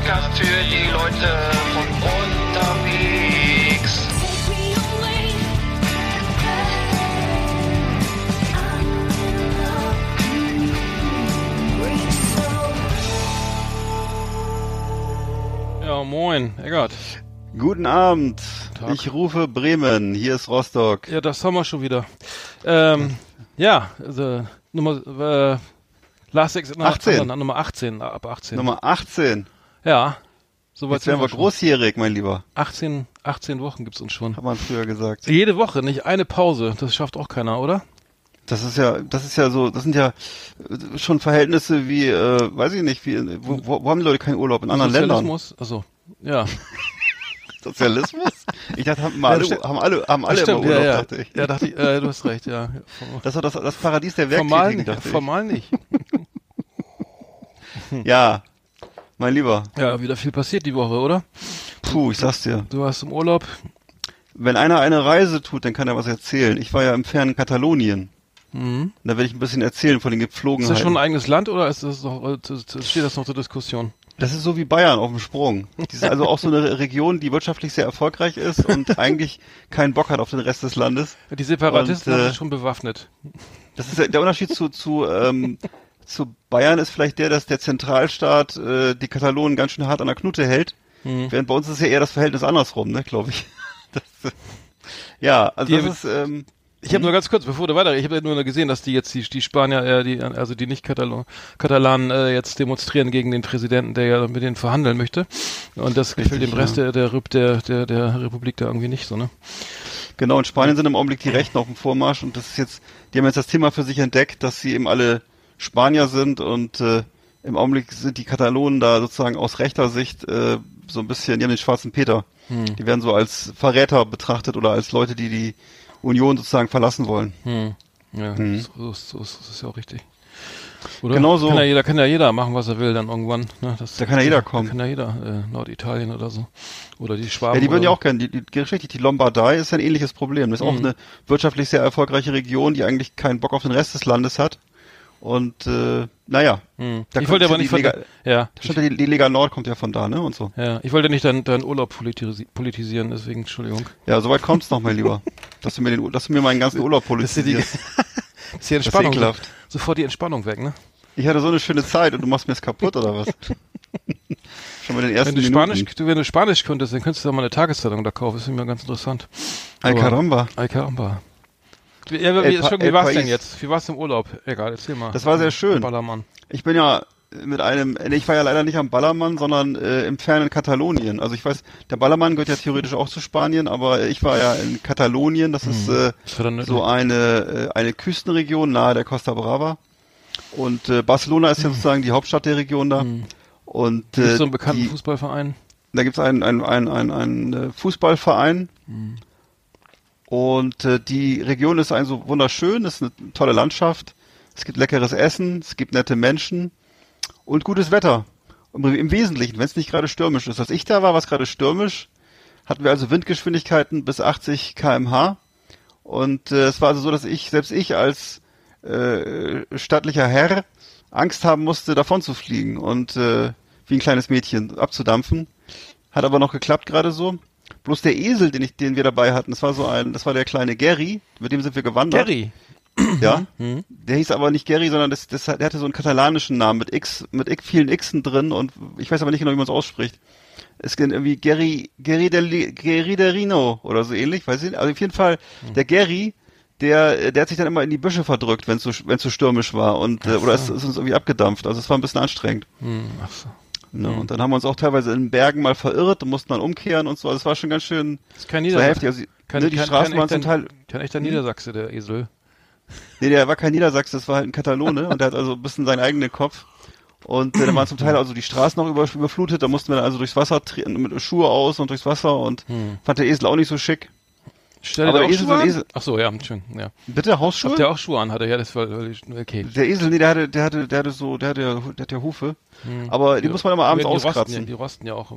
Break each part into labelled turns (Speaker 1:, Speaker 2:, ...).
Speaker 1: Podcast für die Leute von unterwegs.
Speaker 2: Ja, moin, Eggert.
Speaker 3: Guten Abend.
Speaker 2: Tag.
Speaker 3: Ich rufe Bremen. Hier ist Rostock.
Speaker 2: Ja, das haben wir schon wieder. Ähm, ja, also Nummer äh, Last Exit nach
Speaker 3: 18.
Speaker 2: Andernach, Nummer 18, ab 18.
Speaker 3: Nummer 18.
Speaker 2: Ja. Soweit
Speaker 3: Jetzt werden wir
Speaker 2: schon.
Speaker 3: großjährig, mein Lieber.
Speaker 2: 18, 18 Wochen gibt's uns schon.
Speaker 3: Hat man früher gesagt.
Speaker 2: Jede Woche, nicht eine Pause. Das schafft auch keiner, oder?
Speaker 3: Das ist ja, das ist ja so, das sind ja äh, schon Verhältnisse wie, äh, weiß ich nicht, wie, wo, wo, haben die Leute keinen Urlaub? In anderen Ländern?
Speaker 2: Sozialismus? Achso, ja.
Speaker 3: Sozialismus? Ich dachte, haben alle,
Speaker 2: stimmt.
Speaker 3: haben alle, haben alle
Speaker 2: Stimmt,
Speaker 3: immer Urlaub,
Speaker 2: ja, ja.
Speaker 3: dachte ich.
Speaker 2: Ja, dachte ich, äh, du hast recht, ja.
Speaker 3: Das war das, das Paradies der
Speaker 2: Formal
Speaker 3: Werktätigen,
Speaker 2: nicht.
Speaker 3: dachte ich.
Speaker 2: Formal nicht.
Speaker 3: Ja, mein Lieber.
Speaker 2: Ja, wieder viel passiert die Woche, oder?
Speaker 3: Puh, ich sag's dir.
Speaker 2: Du warst im Urlaub.
Speaker 3: Wenn einer eine Reise tut, dann kann er was erzählen. Ich war ja im fernen Katalonien.
Speaker 2: Mhm.
Speaker 3: Da werde ich ein bisschen erzählen von den
Speaker 2: Ist
Speaker 3: Gepflogenheiten.
Speaker 2: das schon ein eigenes Land oder ist das noch, äh, steht das noch zur Diskussion?
Speaker 3: Das ist so wie Bayern auf dem Sprung. Die ist also auch so eine Region, die wirtschaftlich sehr erfolgreich ist und eigentlich keinen Bock hat auf den Rest des Landes.
Speaker 2: Die Separatisten
Speaker 3: Und, äh,
Speaker 2: sind schon bewaffnet.
Speaker 3: Das ist der Unterschied zu, zu, ähm, zu Bayern ist vielleicht der, dass der Zentralstaat äh, die Katalonen ganz schön hart an der Knute hält.
Speaker 2: Mhm.
Speaker 3: Während bei uns ist ja eher das Verhältnis andersrum, ne, glaube ich. Das, äh, ja, also
Speaker 2: Die-
Speaker 3: das ist, ähm,
Speaker 2: Ich habe nur ganz kurz, bevor du weiter, ich habe ja nur gesehen, dass die jetzt die, die Spanier, äh, die, also die nicht Katalon, Katalanen äh, jetzt demonstrieren gegen den Präsidenten, der ja mit denen verhandeln möchte. Und das gefällt dem
Speaker 3: ja.
Speaker 2: Rest der, der, der, der, der Republik da irgendwie nicht so, ne?
Speaker 3: Genau, in Spanien sind im Augenblick die Rechten auf dem Vormarsch und das ist jetzt, die haben jetzt das Thema für sich entdeckt, dass sie eben alle Spanier sind und äh, im Augenblick sind die Katalonen da sozusagen aus rechter Sicht äh, so ein bisschen, die haben den schwarzen Peter.
Speaker 2: Hm.
Speaker 3: Die werden so als Verräter betrachtet oder als Leute, die die Union sozusagen verlassen wollen.
Speaker 2: Hm. Ja,
Speaker 3: Mhm.
Speaker 2: so, so, so, das ist ja auch richtig. Oder?
Speaker 3: Genau so.
Speaker 2: Kann ja jeder, kann ja jeder machen, was er will dann irgendwann. Ne? Das,
Speaker 3: Da kann ja jeder kommen.
Speaker 2: Da kann ja jeder, äh, Norditalien oder so. Oder die Schwaben.
Speaker 3: Ja, die würden ja
Speaker 2: so.
Speaker 3: auch gerne, die, die, richtig, die Lombardei ist ja ein ähnliches Problem. Das ist auch
Speaker 2: Mhm.
Speaker 3: eine wirtschaftlich sehr erfolgreiche Region, die eigentlich keinen Bock auf den Rest des Landes hat. Und äh, naja,
Speaker 2: Hm. Ich wollte aber nicht von,
Speaker 3: Lega-
Speaker 2: ja,
Speaker 3: die, die Lega Nord kommt ja von da, ne? Und so.
Speaker 2: ja, ich wollte nicht deinen dein Urlaub politisi politisieren, deswegen, Entschuldigung.
Speaker 3: Ja, soweit kommt's noch, mein Lieber. Dass du mir den, dass du mir meinen ganzen Urlaub
Speaker 2: Das ist die,
Speaker 3: politisierst.
Speaker 2: das ist die
Speaker 3: ist
Speaker 2: Entspannung.
Speaker 3: ekelhaft.
Speaker 2: sofort die Entspannung weg, ne?
Speaker 3: Ich hatte so eine schöne Zeit und du machst mir es kaputt, oder was? Schon mit den ersten
Speaker 2: Wenn du
Speaker 3: Minuten.
Speaker 2: Spanisch, wenn du Spanisch könntest, dann könntest du da mal eine Tageszeitung da kaufen. Das ist immer ganz interessant.
Speaker 3: Ay, caramba.
Speaker 2: Ay, caramba. Wie, ja, wie, schon, wie
Speaker 3: El
Speaker 2: war's denn jetzt? Wie war's im Urlaub? Egal, erzähl mal.
Speaker 3: Das war sehr schön.
Speaker 2: Ballermann.
Speaker 3: Ich bin ja mit einem, ich war ja leider nicht am Ballermann, sondern äh, im fernen Katalonien. Also ich weiß, der Ballermann gehört ja theoretisch auch zu Spanien, aber ich war ja in Katalonien. Das ist äh,
Speaker 2: Das war
Speaker 3: so eine äh, eine Küstenregion nahe der Costa Brava. Und äh, Barcelona ist ja sozusagen die Hauptstadt der Region da. Und
Speaker 2: Gibt
Speaker 3: äh,
Speaker 2: so einen bekannten
Speaker 3: die,
Speaker 2: Fußballverein?
Speaker 3: Da gibt's einen, einen, einen, einen, einen äh, Fußballverein. Und äh, die Region ist ein so wunderschön, ist eine tolle Landschaft. Es gibt leckeres Essen, es gibt nette Menschen und gutes Wetter. Im, im Wesentlichen, wenn es nicht gerade stürmisch ist. Als ich da war, war es gerade stürmisch. Hatten wir also Windgeschwindigkeiten bis 80 kmh. Und äh, es war also so, dass ich, selbst ich als äh, stattlicher Herr Angst haben musste, davon zu fliegen und äh, wie ein kleines Mädchen abzudampfen. Hat aber noch geklappt gerade so. Bloß der Esel, den ich, den wir dabei hatten, das war so ein, das war der kleine Gary, mit dem sind wir gewandert.
Speaker 2: Gary.
Speaker 3: Ja. Der hieß aber nicht Gary, sondern das, das, der hatte so einen katalanischen Namen mit X, mit X, vielen Xen drin und ich weiß aber nicht genau, wie man es ausspricht. Es geht irgendwie Gary, Gary del, Gary Derino oder so ähnlich, weiß ich nicht. Also auf jeden Fall, der Gary, der, der hat sich dann immer in die Büsche verdrückt, wenn es so, wenn es so stürmisch war und, äh, oder es ist uns irgendwie abgedampft. Also es war ein bisschen anstrengend.
Speaker 2: Hm, ach so.
Speaker 3: Ne? Und dann haben wir uns auch teilweise in Bergen mal verirrt und mussten dann umkehren und so. Also es war schon ganz schön
Speaker 2: Das
Speaker 3: das war heftig. Also,
Speaker 2: Kein,
Speaker 3: ne, die
Speaker 2: kein,
Speaker 3: Straßen waren zum Teil.
Speaker 2: Kein echter Niedersachse, der Esel.
Speaker 3: Nee, der war kein Niedersachse, das war halt ein Katalone und der hat also ein bisschen seinen eigenen Kopf. Und äh, da waren zum Teil also die Straßen noch über, überflutet, da mussten wir dann also durchs Wasser treten, mit Schuhe aus und durchs Wasser und fand der Esel auch nicht so schick.
Speaker 2: Stell dir auch
Speaker 3: Esel
Speaker 2: an?
Speaker 3: Esel.
Speaker 2: Ach so, ja, schön, ja.
Speaker 3: Bitte Hausschuhe?
Speaker 2: Habt ihr auch Schuhe an? Hat er ja, das war, okay.
Speaker 3: Der Esel, nee, der hatte, der hatte, der hatte so, der hatte, der hat ja Hufe. Aber die muss man immer abends
Speaker 2: die, die rosten, ja,
Speaker 3: auskratzen.
Speaker 2: die rosten ja auch.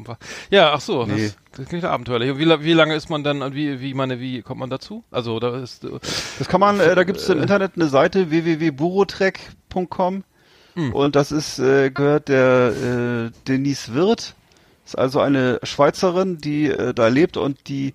Speaker 2: Ja, ach so,
Speaker 3: Nee.
Speaker 2: das, das klingt abenteuerlich. Wie, wie lange ist man dann, und wie, wie, meine, wie kommt man dazu? Also, da ist, äh,
Speaker 3: Das kann man, äh, da gibt es im Internet eine Seite www.burotrek.com
Speaker 2: Hm.
Speaker 3: und das ist äh, gehört der äh, Denise Wirth, ist also eine Schweizerin, die äh, da lebt und die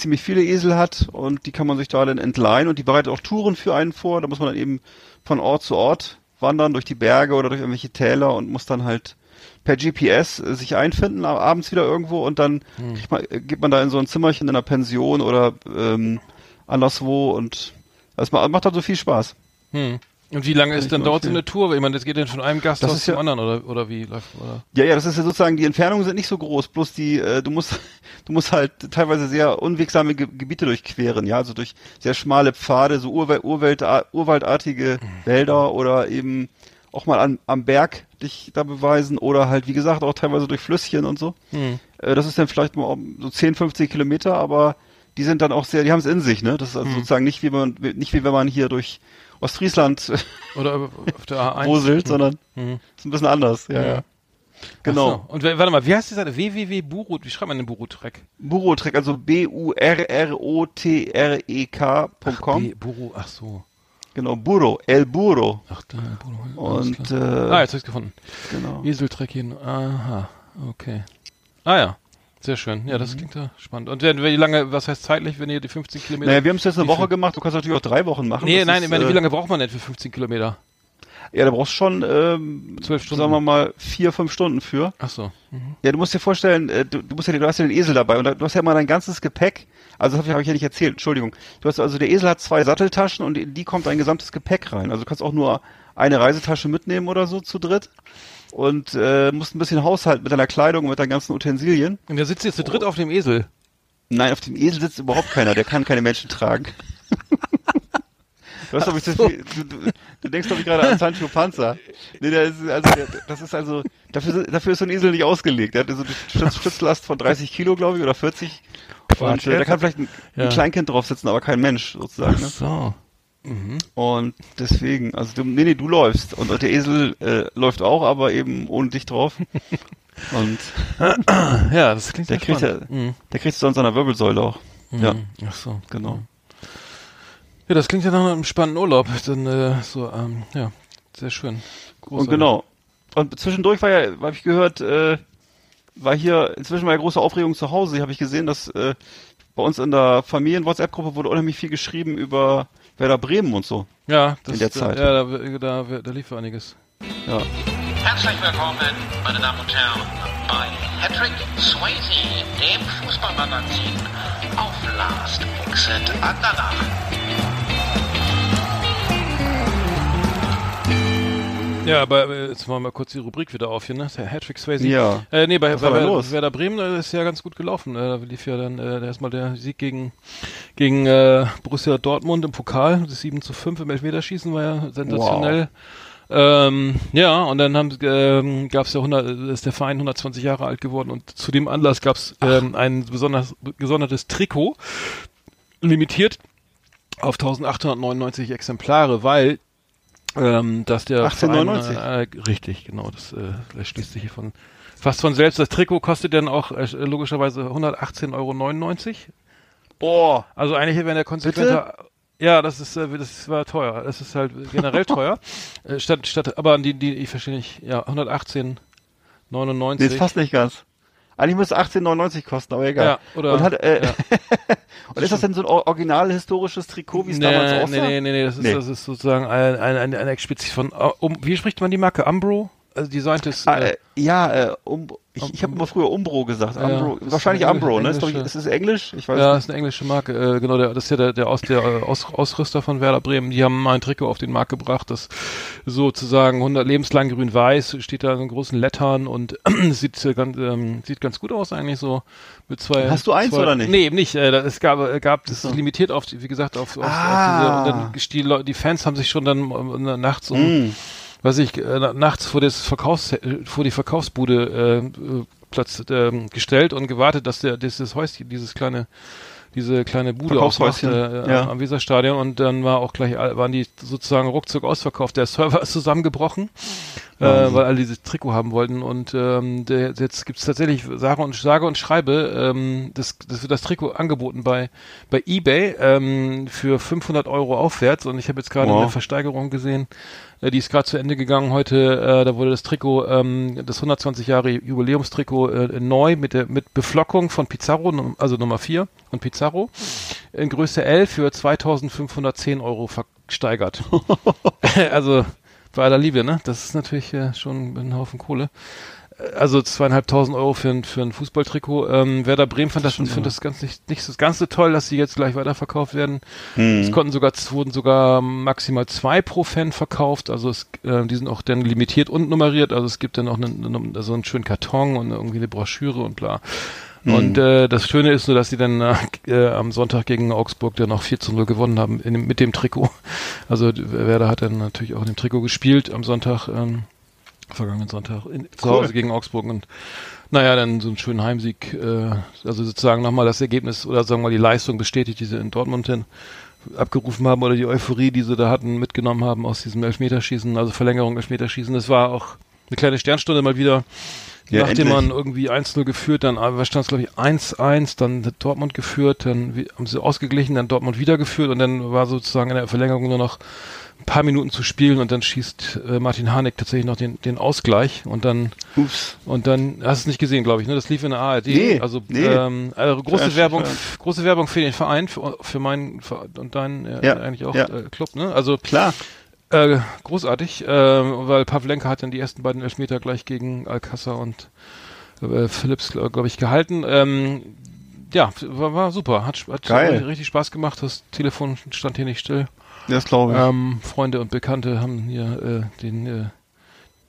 Speaker 3: ziemlich viele Esel hat und die kann man sich da dann entleihen und die bereitet auch Touren für einen vor. Da muss man dann eben von Ort zu Ort wandern durch die Berge oder durch irgendwelche Täler und muss dann halt per GPS äh, sich einfinden, ab- abends wieder irgendwo und dann kriegt man, äh, geht man da in so ein Zimmerchen in einer Pension oder ähm, anderswo und das ma- macht halt so viel Spaß.
Speaker 2: hm. Und wie lange ist dann
Speaker 3: nur
Speaker 2: dauert so eine. Tour? Ich meine, das geht dann von einem Gasthaus
Speaker 3: ist
Speaker 2: zum
Speaker 3: ja-
Speaker 2: anderen oder, oder wie läuft, oder?
Speaker 3: Ja, ja, das ist ja sozusagen, die Entfernungen sind nicht so groß, bloß die, äh, du musst, du musst halt teilweise sehr unwegsame Ge Gebiete durchqueren, ja, also durch sehr schmale Pfade, so Urwald, Urwald, urwaldartige Wälder oder eben auch mal an, am Berg dich da beweisen oder halt, wie gesagt, auch teilweise durch Flüsschen und so. Äh, das ist dann vielleicht mal so 10, 15 Kilometer, aber die sind dann auch sehr, die haben es in sich, ne? Das ist also sozusagen nicht wie man, nicht wie wenn man hier durch Ostfriesland
Speaker 2: Oder auf der A1?
Speaker 3: wuselt, sondern ist ein bisschen anders, ja, ja. Genau.
Speaker 2: Ach so. Und warte mal, wie heißt die Seite? www.buru, wie schreibt man den Buru-Track?
Speaker 3: Burotrek, also B-U-R-R-O-T-R-E-K.com.
Speaker 2: B- Buru, ach so.
Speaker 3: Genau, Burro, El Burro.
Speaker 2: Ach, da, Buru. alles
Speaker 3: Und, äh,
Speaker 2: ah, jetzt hab ich's gefunden.
Speaker 3: genau.
Speaker 2: Eseltreckchen, aha, okay. Ah ja, sehr schön. Ja,
Speaker 3: Mhm.
Speaker 2: das klingt ja spannend. Und wie lange, was heißt zeitlich, wenn ihr die 15 Kilometer...
Speaker 3: Naja, wir haben es jetzt eine Woche gemacht, du kannst natürlich auch drei Wochen machen.
Speaker 2: Nee,
Speaker 3: Das
Speaker 2: nein,
Speaker 3: ist,
Speaker 2: ich meine,
Speaker 3: äh,
Speaker 2: wie lange braucht man denn für 15 Kilometer?
Speaker 3: Ja, da brauchst du schon, ähm,
Speaker 2: Zwölf Stunden.
Speaker 3: sagen wir mal, vier, fünf Stunden für.
Speaker 2: Ach so. Mhm.
Speaker 3: Ja, du musst dir vorstellen, äh, du, du musst ja, du hast ja den Esel dabei und du hast ja mal dein ganzes Gepäck. Also das habe ich, hab ich ja nicht erzählt, Entschuldigung. Du hast also der Esel hat zwei Satteltaschen und in die kommt dein gesamtes Gepäck rein. Also du kannst auch nur eine Reisetasche mitnehmen oder so zu dritt und äh, musst ein bisschen haushalten mit deiner Kleidung und mit deinen ganzen Utensilien.
Speaker 2: Und der sitzt jetzt zu dritt auf dem Esel.
Speaker 3: Nein, auf dem Esel sitzt überhaupt keiner, der kann keine Menschen tragen. Du, hast, nicht so du, du, du denkst doch nicht gerade an Sancho Panza. Nee, der ist, also, der, das ist also, dafür, dafür ist so ein Esel nicht ausgelegt. Der hat so eine Stütz, Stützlast von 30 Kilo, glaube ich, oder 40. Und äh, da kann vielleicht ein,
Speaker 2: Ja.
Speaker 3: ein Kleinkind drauf sitzen, aber kein Mensch, sozusagen. Ne?
Speaker 2: so.
Speaker 3: Und deswegen, also du, nee, nee, du läufst. Und der Esel äh, läuft auch, aber eben ohne dich drauf. Und
Speaker 2: Ja, das klingt
Speaker 3: der kriegt ja,
Speaker 2: spannend. Mhm.
Speaker 3: der kriegt sonst an der Wirbelsäule auch. Ja,
Speaker 2: Mhm. Ach so.
Speaker 3: genau.
Speaker 2: Ja, das klingt ja nach einem spannenden Urlaub. Dann, äh, so, ähm, ja, sehr schön.
Speaker 3: Und genau. Und zwischendurch war ja, habe ich gehört, äh, war hier inzwischen mal große Aufregung zu Hause. Habe ich gesehen, dass äh, bei uns in der Familien-WhatsApp-Gruppe wurde unheimlich viel geschrieben über Werder Bremen und so.
Speaker 2: Ja, das,
Speaker 3: in der Zeit.
Speaker 2: Ja, da, da, da, da lief einiges.
Speaker 3: Ja.
Speaker 1: Herzlich willkommen, meine Damen und Herren, bei Patrick Swayze, dem Fußballmagazin auf Last Exit Andernach.
Speaker 2: Ja, aber äh, jetzt machen wir mal kurz die Rubrik wieder auf hier, ne? Der Hattrick Swayze.
Speaker 3: Ja.
Speaker 2: Äh, nee, bei, bei, bei? Werder Bremen äh, ist ja ganz gut gelaufen. Äh, da lief ja dann äh, erstmal der Sieg gegen, gegen äh, Borussia Dortmund im Pokal. Das 7 zu 5 im Elfmeterschießen war ja sensationell. Ähm, ja, und dann haben, ähm, gab es ja 100, ist der Verein 120 Jahre alt geworden und zu dem Anlass gab es ähm, ein besonders gesondertes Trikot, limitiert auf 1899 Exemplare, weil ähm, dass der
Speaker 3: 1899.
Speaker 2: Verein, äh, richtig, genau, das, äh, das schließt sich hier von fast von selbst. Das Trikot kostet dann auch äh, logischerweise 118,99 Euro.
Speaker 3: Boah.
Speaker 2: Also eigentlich wäre der konsequenter. Ja, das ist, äh, das war teuer. Das ist halt generell teuer. Äh, statt, statt, aber die, die, ich verstehe nicht, ja, 118,99.
Speaker 3: Nee, ist fast nicht ganz. Eigentlich müsste 18,99 kosten, aber egal.
Speaker 2: Ja, oder-
Speaker 3: und, hat, äh,
Speaker 2: ja.
Speaker 3: und ist das denn so ein or- original historisches Trikot, wie es damals
Speaker 2: nee,
Speaker 3: aussah?
Speaker 2: nee, nee, nee, das ist,
Speaker 3: Nee.
Speaker 2: das ist sozusagen ein, ein, ein, ein explizit von, uh, um, wie spricht man die Marke? Umbro? also designtes.
Speaker 3: Ah,
Speaker 2: äh,
Speaker 3: äh, ja, äh, um, ich, ich habe immer früher Umbro gesagt.
Speaker 2: Ja,
Speaker 3: Umbro,
Speaker 2: ist
Speaker 3: wahrscheinlich Umbro, ne? Ist, doch,
Speaker 2: englische-
Speaker 3: ist es Englisch? Ich weiß
Speaker 2: ja,
Speaker 3: nicht.
Speaker 2: ist eine englische Marke. Äh, genau, der, das ist ja der, der, Aus, der äh, Aus, Ausrüster von Werder Bremen. Die haben mal ein Trikot auf den Markt gebracht, das sozusagen 100 lebenslang grün-weiß steht da in großen Lettern und sieht äh, ganz, ähm, sieht ganz gut aus eigentlich so mit zwei.
Speaker 3: Hast du eins
Speaker 2: zwei,
Speaker 3: oder nicht?
Speaker 2: Nee, eben nicht. Äh, es gab, äh, gab das ist limitiert auf, wie gesagt, auf, auf,
Speaker 3: Ah.
Speaker 2: auf diese, und dann die, die Fans haben sich schon dann nachts um
Speaker 3: Mm.
Speaker 2: Weiß ich, äh, na- nachts vor das Verkaufs äh, vor die Verkaufsbude äh, äh, Platz ähm, gestellt und gewartet, dass der dieses Häuschen, dieses kleine diese kleine Bude aufmacht
Speaker 3: Verkaufshäuschen,
Speaker 2: äh,
Speaker 3: ja.
Speaker 2: am Weserstadion und dann war auch gleich waren die sozusagen ruckzuck ausverkauft. Der Server ist zusammengebrochen, äh,
Speaker 3: Wahnsinn.
Speaker 2: weil alle dieses Trikot haben wollten und ähm, der, jetzt gibt es tatsächlich sage und sage und schreibe ähm, das, das wird das Trikot angeboten bei bei eBay ähm, für 500 Euro aufwärts und ich habe jetzt gerade
Speaker 3: Wow.
Speaker 2: eine Versteigerung gesehen äh, die ist gerade zu Ende gegangen heute. Äh, da wurde das Trikot, ähm, das 120 Jahre Jubiläumstrikot äh, neu mit der mit Beflockung von Pizarro, also Nummer 4 und Pizarro in Größe L für 2510 Euro versteigert. also bei aller Liebe, ne? Das ist natürlich äh, schon ein Haufen Kohle. Äh, Also zweieinhalbtausend Euro für ein, für ein Fußballtrikot. Ähm, Werder Bremen fand das, findet das ganz nicht, nicht das ganz so toll, dass sie jetzt gleich weiterverkauft werden.
Speaker 3: Hm.
Speaker 2: Es konnten sogar, es wurden sogar maximal zwei pro Fan verkauft. Also es, äh, die sind auch dann limitiert und nummeriert. Also es gibt dann auch einen, einen, also einen schönen Karton und irgendwie eine Broschüre und bla. Und äh, das Schöne ist nur, dass sie dann äh, äh, am Sonntag gegen Augsburg dann noch 4 zu 0 gewonnen haben in mit dem Trikot. Also Werder hat dann natürlich auch in dem Trikot gespielt am Sonntag, ähm, vergangenen Sonntag in, zu
Speaker 3: Cool.
Speaker 2: Hause gegen Augsburg und naja, dann so einen schönen Heimsieg, äh, also sozusagen nochmal das Ergebnis oder sagen wir mal die Leistung bestätigt, die sie in Dortmund hin abgerufen haben oder die Euphorie, die sie da hatten, mitgenommen haben aus diesem Elfmeterschießen, also Verlängerung Elfmeterschießen. Das war auch eine kleine Sternstunde mal wieder.
Speaker 3: Ja,
Speaker 2: Nachdem
Speaker 3: endlich.
Speaker 2: man irgendwie 1-0 geführt, dann stand es glaube ich 1-1, dann hat Dortmund geführt, dann wie- haben sie ausgeglichen, dann Dortmund wieder geführt und dann war sozusagen in der Verlängerung nur noch ein paar Minuten zu spielen und dann schießt äh, Martin Harnik tatsächlich noch den, den Ausgleich und dann
Speaker 3: Ups.
Speaker 2: und dann hast du es nicht gesehen, glaube ich, ne? Das lief in der ARD.
Speaker 3: Nee,
Speaker 2: also,
Speaker 3: nee.
Speaker 2: Ähm, also große
Speaker 3: Ja,
Speaker 2: Werbung, große Werbung für den Verein, für, für meinen Ver- und deinen
Speaker 3: Ja,
Speaker 2: eigentlich auch
Speaker 3: ja.
Speaker 2: äh, Club, ne? Also
Speaker 3: Klar.
Speaker 2: Äh, großartig, äh, weil Pavlenka hat dann die ersten beiden Elfmeter gleich gegen Alcázar und äh, Phillips, glaube glaub ich, gehalten. Ähm, ja, war, war super. Hat, hat
Speaker 3: Geil.
Speaker 2: richtig Spaß gemacht. Das Telefon stand hier nicht still.
Speaker 3: Das glaube ich.
Speaker 2: Ähm, Freunde und Bekannte haben hier äh, den, äh,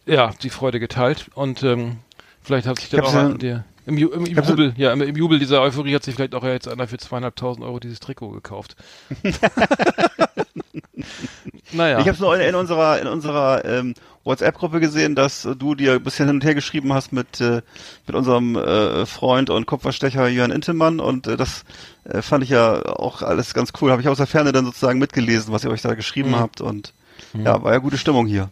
Speaker 2: ja, die Freude geteilt und ähm, vielleicht hat sich dann auch an der im, Ju- im, im Jubel, ja, im, im Jubel dieser Euphorie hat sich vielleicht auch jetzt einer für zweieinhalbtausend Euro dieses Trikot gekauft. naja.
Speaker 3: Ich habe es nur in, in unserer in unserer ähm, WhatsApp-Gruppe gesehen, dass du dir ein bisschen hin und her geschrieben hast mit äh, mit unserem äh, Freund und Kupferstecher Jörn Intelmann und äh, das äh, fand ich ja auch alles ganz cool. Habe ich aus der Ferne dann sozusagen mitgelesen, was ihr euch da geschrieben
Speaker 2: Mhm.
Speaker 3: habt und ja, war ja gute Stimmung hier.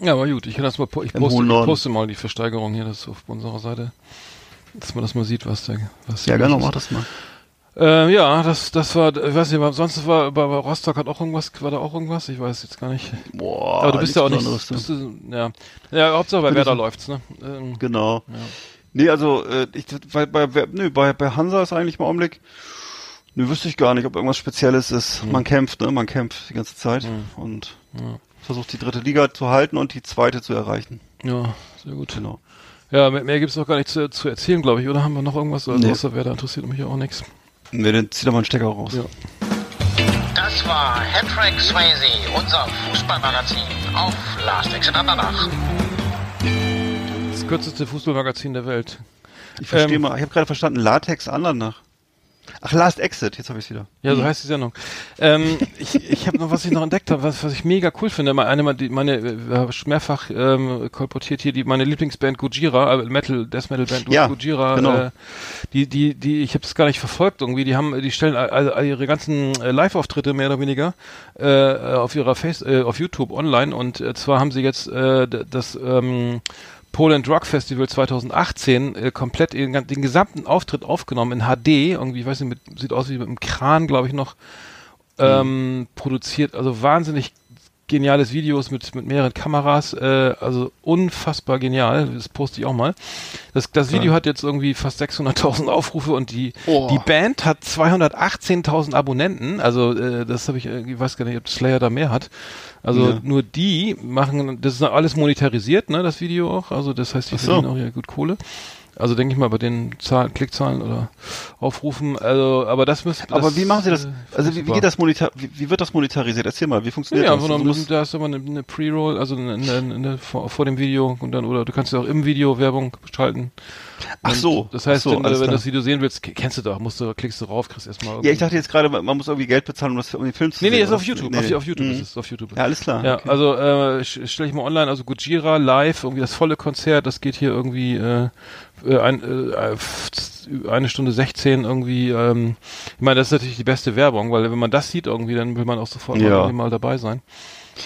Speaker 2: Ja, aber gut, ich kann das mal, ich poste, ich poste mal die Versteigerung hier, das auf unserer Seite, dass man das mal sieht, was da, was
Speaker 3: Ja,
Speaker 2: ist.
Speaker 3: mach das mal.
Speaker 2: Äh, ja, das, das war, ich weiß nicht, aber sonst war bei, bei Rostock hat auch irgendwas, war da auch irgendwas? Ich weiß jetzt gar nicht.
Speaker 3: Boah,
Speaker 2: aber du bist ja auch nicht, bist du, ja, ja, Hauptsache bei Werder läuft's, ne? Ähm,
Speaker 3: Genau. Nee, also äh, ich, bei, bei, nö, bei, bei Hansa ist eigentlich im Augenblick, nö, wüsste ich gar nicht, ob irgendwas Spezielles ist. Man kämpft, ne? Man kämpft die ganze Zeit und
Speaker 2: Ja.
Speaker 3: versucht die dritte Liga zu halten und die zweite zu erreichen.
Speaker 2: ja, sehr gut.
Speaker 3: Genau.
Speaker 2: Ja, mehr, mehr gibt's auch gar nicht zu, zu erzählen, glaube ich, oder? Haben wir noch irgendwas? Also
Speaker 3: Nee.
Speaker 2: außer Werder interessiert mich auch nichts.
Speaker 3: Nee, dann zieh doch mal einen Stecker raus.
Speaker 2: Ja.
Speaker 1: Das war Hattrick Swayze, unser Fußballmagazin auf Last Exit Andernach.
Speaker 2: Das kürzeste Fußballmagazin der Welt.
Speaker 3: Ich verstehe
Speaker 2: Ähm,
Speaker 3: mal, ich habe gerade verstanden, Latex Andernach. Ach, Last Exit, jetzt habe ich wieder.
Speaker 2: Ja, so heißt die Sendung. Ähm, ich ich habe noch, was ich noch entdeckt habe, was, was ich mega cool finde. Meine, eine, meine, meine äh, hab ich mehrfach ähm, kolportiert hier, die meine Lieblingsband Gojira, äh, Metal, Death Metal Band
Speaker 3: Ja,
Speaker 2: Gojira,
Speaker 3: genau.
Speaker 2: äh, die, die, die, ich habe es gar nicht verfolgt irgendwie. Die haben, die stellen all, all, ihre ganzen äh, Live-Auftritte mehr oder weniger äh, auf ihrer Face, äh, auf YouTube online und äh, zwar haben sie jetzt äh, das ähm, Poland Rock Festival 2018 äh, komplett den, den gesamten Auftritt aufgenommen in HD, irgendwie, ich weiß nicht, mit, sieht aus wie mit einem Kran, glaube ich noch, ähm, produziert. Also wahnsinnig geniales Videos mit, mit mehreren Kameras, äh, also unfassbar genial, das poste ich auch mal. Das, das Video hat jetzt irgendwie fast 600.000 Aufrufe und die,
Speaker 3: Oh.
Speaker 2: die Band hat 218.000 Abonnenten, also äh, das habe ich, äh, ich weiß gar nicht, ob Slayer da mehr hat. Also
Speaker 3: Ja.
Speaker 2: nur die machen, das ist alles monetarisiert, ne, das Video auch, also das heißt, die
Speaker 3: so.
Speaker 2: verdienen auch ja gut Kohle. Also denke ich mal bei den Zahlen, Klickzahlen oder Aufrufen, also aber das müsste
Speaker 3: Aber
Speaker 2: das,
Speaker 3: wie machen Sie das?
Speaker 2: äh,
Speaker 3: Also wie, wie geht das monetar wie, wie wird das monetarisiert? Erzähl mal, wie funktioniert
Speaker 2: Ja,
Speaker 3: das?
Speaker 2: einfach
Speaker 3: Also,
Speaker 2: da ist aber eine, eine Pre-Roll, also eine, eine, eine, vor, vor dem Video und dann, oder du kannst ja auch im Video Werbung schalten.
Speaker 3: Ach
Speaker 2: Und
Speaker 3: so,
Speaker 2: Das heißt,
Speaker 3: so,
Speaker 2: wenn, wenn du das Video sehen willst, kennst du doch, musst du, klickst du rauf, kriegst erstmal
Speaker 3: ja, ich dachte jetzt gerade, man muss irgendwie Geld bezahlen, um, das, um den Film zu
Speaker 2: Nee,
Speaker 3: sehen.
Speaker 2: nee, ist
Speaker 3: oder?
Speaker 2: auf YouTube,
Speaker 3: Nee,
Speaker 2: auf,
Speaker 3: nee.
Speaker 2: auf YouTube
Speaker 3: Mhm.
Speaker 2: ist es, auf YouTube.
Speaker 3: Ja, alles klar.
Speaker 2: Ja,
Speaker 3: okay.
Speaker 2: also äh, stelle ich mal online, also Gujira live, irgendwie das volle Konzert, das geht hier irgendwie äh, äh, ein, äh, eine Stunde 16 irgendwie. Ähm, ich meine, das ist natürlich die beste Werbung, weil wenn man das sieht irgendwie, dann will man auch sofort mal,
Speaker 3: Ja.
Speaker 2: irgendwie mal dabei sein.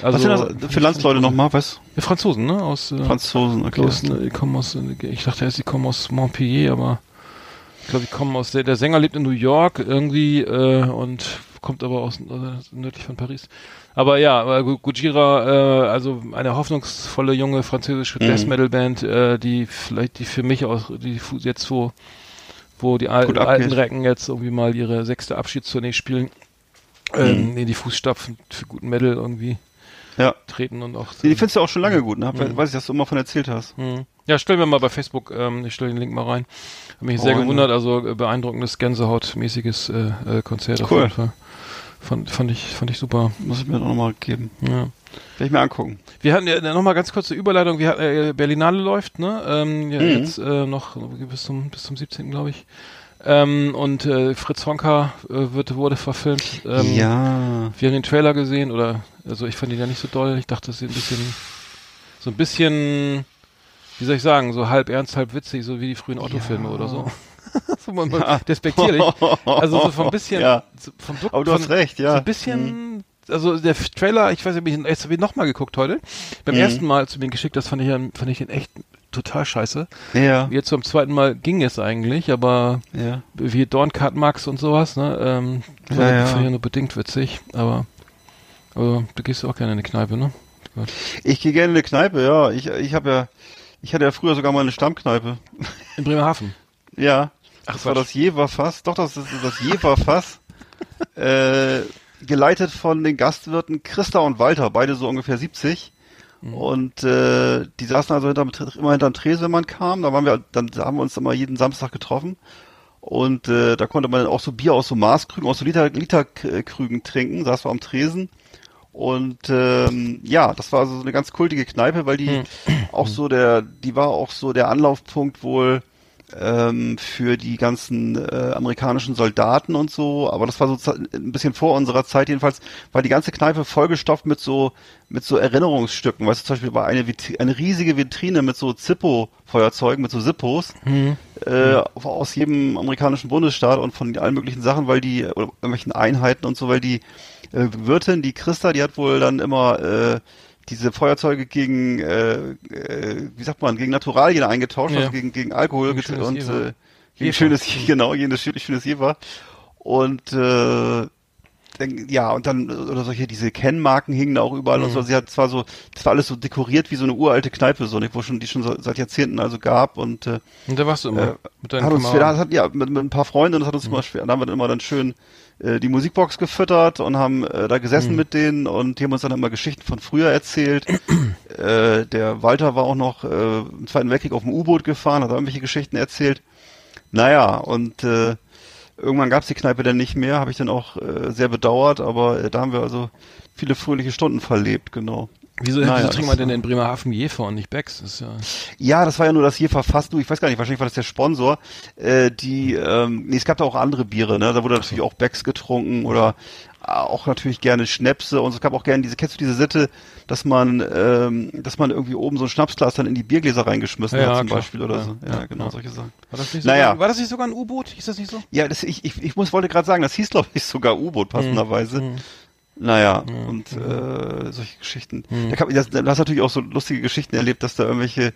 Speaker 2: Also,
Speaker 3: Was sind das für Landsleute nochmal? Was?
Speaker 2: Franzosen, ne? Aus äh,
Speaker 3: Franzosen, okay.
Speaker 2: Aus, ne, die kommen aus, äh, ich dachte erst, die kommen aus Montpellier, aber ich glaube, die kommen aus, der, der Sänger lebt in New York irgendwie äh, und kommt aber aus äh, nördlich von Paris. Aber ja, Gu- Gujira, äh, also eine hoffnungsvolle junge französische
Speaker 3: Mhm.
Speaker 2: Death Metal Band, äh, die vielleicht die für mich auch die jetzt wo wo die alten
Speaker 3: abgeht.
Speaker 2: Recken jetzt irgendwie mal ihre sechste Abschiedstournee spielen, ähm, in die Fußstapfen für guten Metal irgendwie
Speaker 3: Ja.
Speaker 2: treten und auch
Speaker 3: die findest du auch schon lange gut, ne?
Speaker 2: Mhm.
Speaker 3: Weiß ich, dass du immer von erzählt hast.
Speaker 2: Mhm. Ja, stellen wir mal bei Facebook, ähm, ich stelle den Link mal rein. Hab mich sehr
Speaker 3: Oh,
Speaker 2: gewundert, also äh, beeindruckendes Gänsehautmäßiges äh, äh, Konzert auf
Speaker 3: Cool.
Speaker 2: jeden Fall. Fand, fand ich, fand ich super.
Speaker 3: Muss ich mir auch nochmal geben.
Speaker 2: Ja.
Speaker 3: Werde ich mir angucken.
Speaker 2: Wir hatten ja nochmal ganz kurze Überleitung, wir hatten, äh, Berlinale läuft, ne? Ähm, ja,
Speaker 3: Mhm.
Speaker 2: Jetzt äh, noch bis zum bis zum 17. glaube ich. Ähm, und äh, Fritz Honka äh, wird, wurde verfilmt. Ähm,
Speaker 3: ja.
Speaker 2: Wir haben den Trailer gesehen oder also ich fand ihn ja nicht so doll. Ich dachte, es ist ein bisschen so ein bisschen wie soll ich sagen, so halb ernst, halb witzig, so wie die frühen Otto-Filme oder so. so man, man
Speaker 3: Ja.
Speaker 2: despektierlich. Also so von bisschen
Speaker 3: Ja.
Speaker 2: so vom Look,
Speaker 3: Aber du
Speaker 2: von,
Speaker 3: hast recht, ja.
Speaker 2: So ein bisschen also der Trailer, ich weiß nicht, jetzt habe ich nochmal geguckt heute. Beim
Speaker 3: Mhm.
Speaker 2: ersten Mal, du mir ihn geschickt hast, fand ich, ihn- fand ich den echt total scheiße.
Speaker 3: Ja.
Speaker 2: Jetzt beim zweiten Mal ging es eigentlich, aber
Speaker 3: Ja.
Speaker 2: wie Dorncut Max und sowas, ne? Ähm, fand,
Speaker 3: Ja, ja.
Speaker 2: fand ich ja nur bedingt witzig, aber, aber du gehst auch gerne in die Kneipe, ne? Gut.
Speaker 3: Ich gehe gerne in eine Kneipe, ja. Ich, ich habe ja, ich hatte ja früher sogar mal eine Stammkneipe.
Speaker 2: In Bremerhaven.
Speaker 3: Ja.
Speaker 2: Ach,
Speaker 3: das war
Speaker 2: Quatsch.
Speaker 3: das Jeverfass. Doch, das ist das Jeverfass. äh, geleitet von den Gastwirten Christa und Walter, beide so ungefähr 70.
Speaker 2: Mhm.
Speaker 3: Und äh, die saßen also hinterm, immer hinterm Tresen, wenn man kam. Da waren wir, dann haben wir uns immer jeden Samstag getroffen. Und äh, da konnte man dann auch so Bier aus so Maßkrügen, aus so Liter, Literkrügen trinken, saß wir am Tresen. Und ähm, ja, das war also so eine ganz kultige Kneipe, weil die auch so der, die war auch so der Anlaufpunkt wohl ähm, für die ganzen äh, amerikanischen Soldaten und so. Aber das war so ein bisschen vor unserer Zeit jedenfalls, war die ganze Kneipe vollgestopft mit so mit so Erinnerungsstücken. Weißt du, zum Beispiel war eine eine riesige Vitrine mit so Zippo-Feuerzeugen, mit so Zippos äh, aus jedem amerikanischen Bundesstaat und von allen möglichen Sachen, weil die, oder irgendwelchen Einheiten und so, weil die äh, Wirtin, die Christa, die hat wohl dann immer äh, diese Feuerzeuge gegen, äh, äh, wie sagt man, gegen Naturalien eingetauscht,
Speaker 2: Ja.
Speaker 3: also gegen, gegen Alkohol
Speaker 2: Gegen
Speaker 3: und
Speaker 2: Jever.
Speaker 3: äh, gegen
Speaker 2: Jever.
Speaker 3: schönes, genau, gegen das schönes, Jever. Und äh, ja, und dann, oder solche, diese Kennmarken hingen da auch überall
Speaker 2: Mhm.
Speaker 3: und so. Sie hat zwar so, das war alles so dekoriert wie so eine uralte Kneipe, so, ne, wo schon, die schon so, seit Jahrzehnten also gab und äh,
Speaker 2: Und da warst du immer
Speaker 3: äh,
Speaker 2: mit deinen
Speaker 3: hat uns, wir, hat, ja, mit, mit ein paar Freunden und das hat
Speaker 2: Mhm.
Speaker 3: uns immer schwer, da haben wir dann immer dann schön äh, die Musikbox gefüttert und haben äh, da
Speaker 2: Mhm.
Speaker 3: gesessen mit denen und die haben uns dann immer Geschichten von früher erzählt. äh, der Walter war auch noch äh, im Zweiten Weltkrieg auf dem U-Boot gefahren, hat irgendwelche Geschichten erzählt. Naja, und äh, irgendwann gab's die Kneipe dann nicht mehr, habe ich dann auch äh, sehr bedauert, aber äh, da haben wir also viele fröhliche Stunden verlebt, genau.
Speaker 2: Wieso,
Speaker 3: Naja,
Speaker 2: wieso trinkt man denn in Bremerhaven Jefer und nicht Becks? Das ist ja,
Speaker 3: Ja, das war ja nur das hier verfasst. Du, ich weiß gar nicht, wahrscheinlich war das der Sponsor. Äh, die, ähm, nee, es gab da auch andere Biere, ne? Da wurde natürlich auch Becks getrunken oder auch natürlich gerne Schnäpse und es gab auch gerne diese, kennst du diese Sitte, dass man, ähm, dass man irgendwie oben so ein Schnapsglas dann in die Biergläser reingeschmissen
Speaker 2: Ja,
Speaker 3: hat zum
Speaker 2: klar.
Speaker 3: Beispiel oder
Speaker 2: Ja,
Speaker 3: so. Ja,
Speaker 2: ja,
Speaker 3: genau, solche Sachen.
Speaker 2: war das nicht
Speaker 3: Naja.
Speaker 2: sogar, war das nicht sogar ein U-Boot? Hieß das nicht so?
Speaker 3: Ja, das, ich, ich, ich muss, wollte gerade sagen, das hieß glaube ich sogar U-Boot passenderweise.
Speaker 2: Mhm.
Speaker 3: Naja, und äh, solche Geschichten. Da, kann, das, du hast natürlich auch so lustige Geschichten erlebt, dass da irgendwelche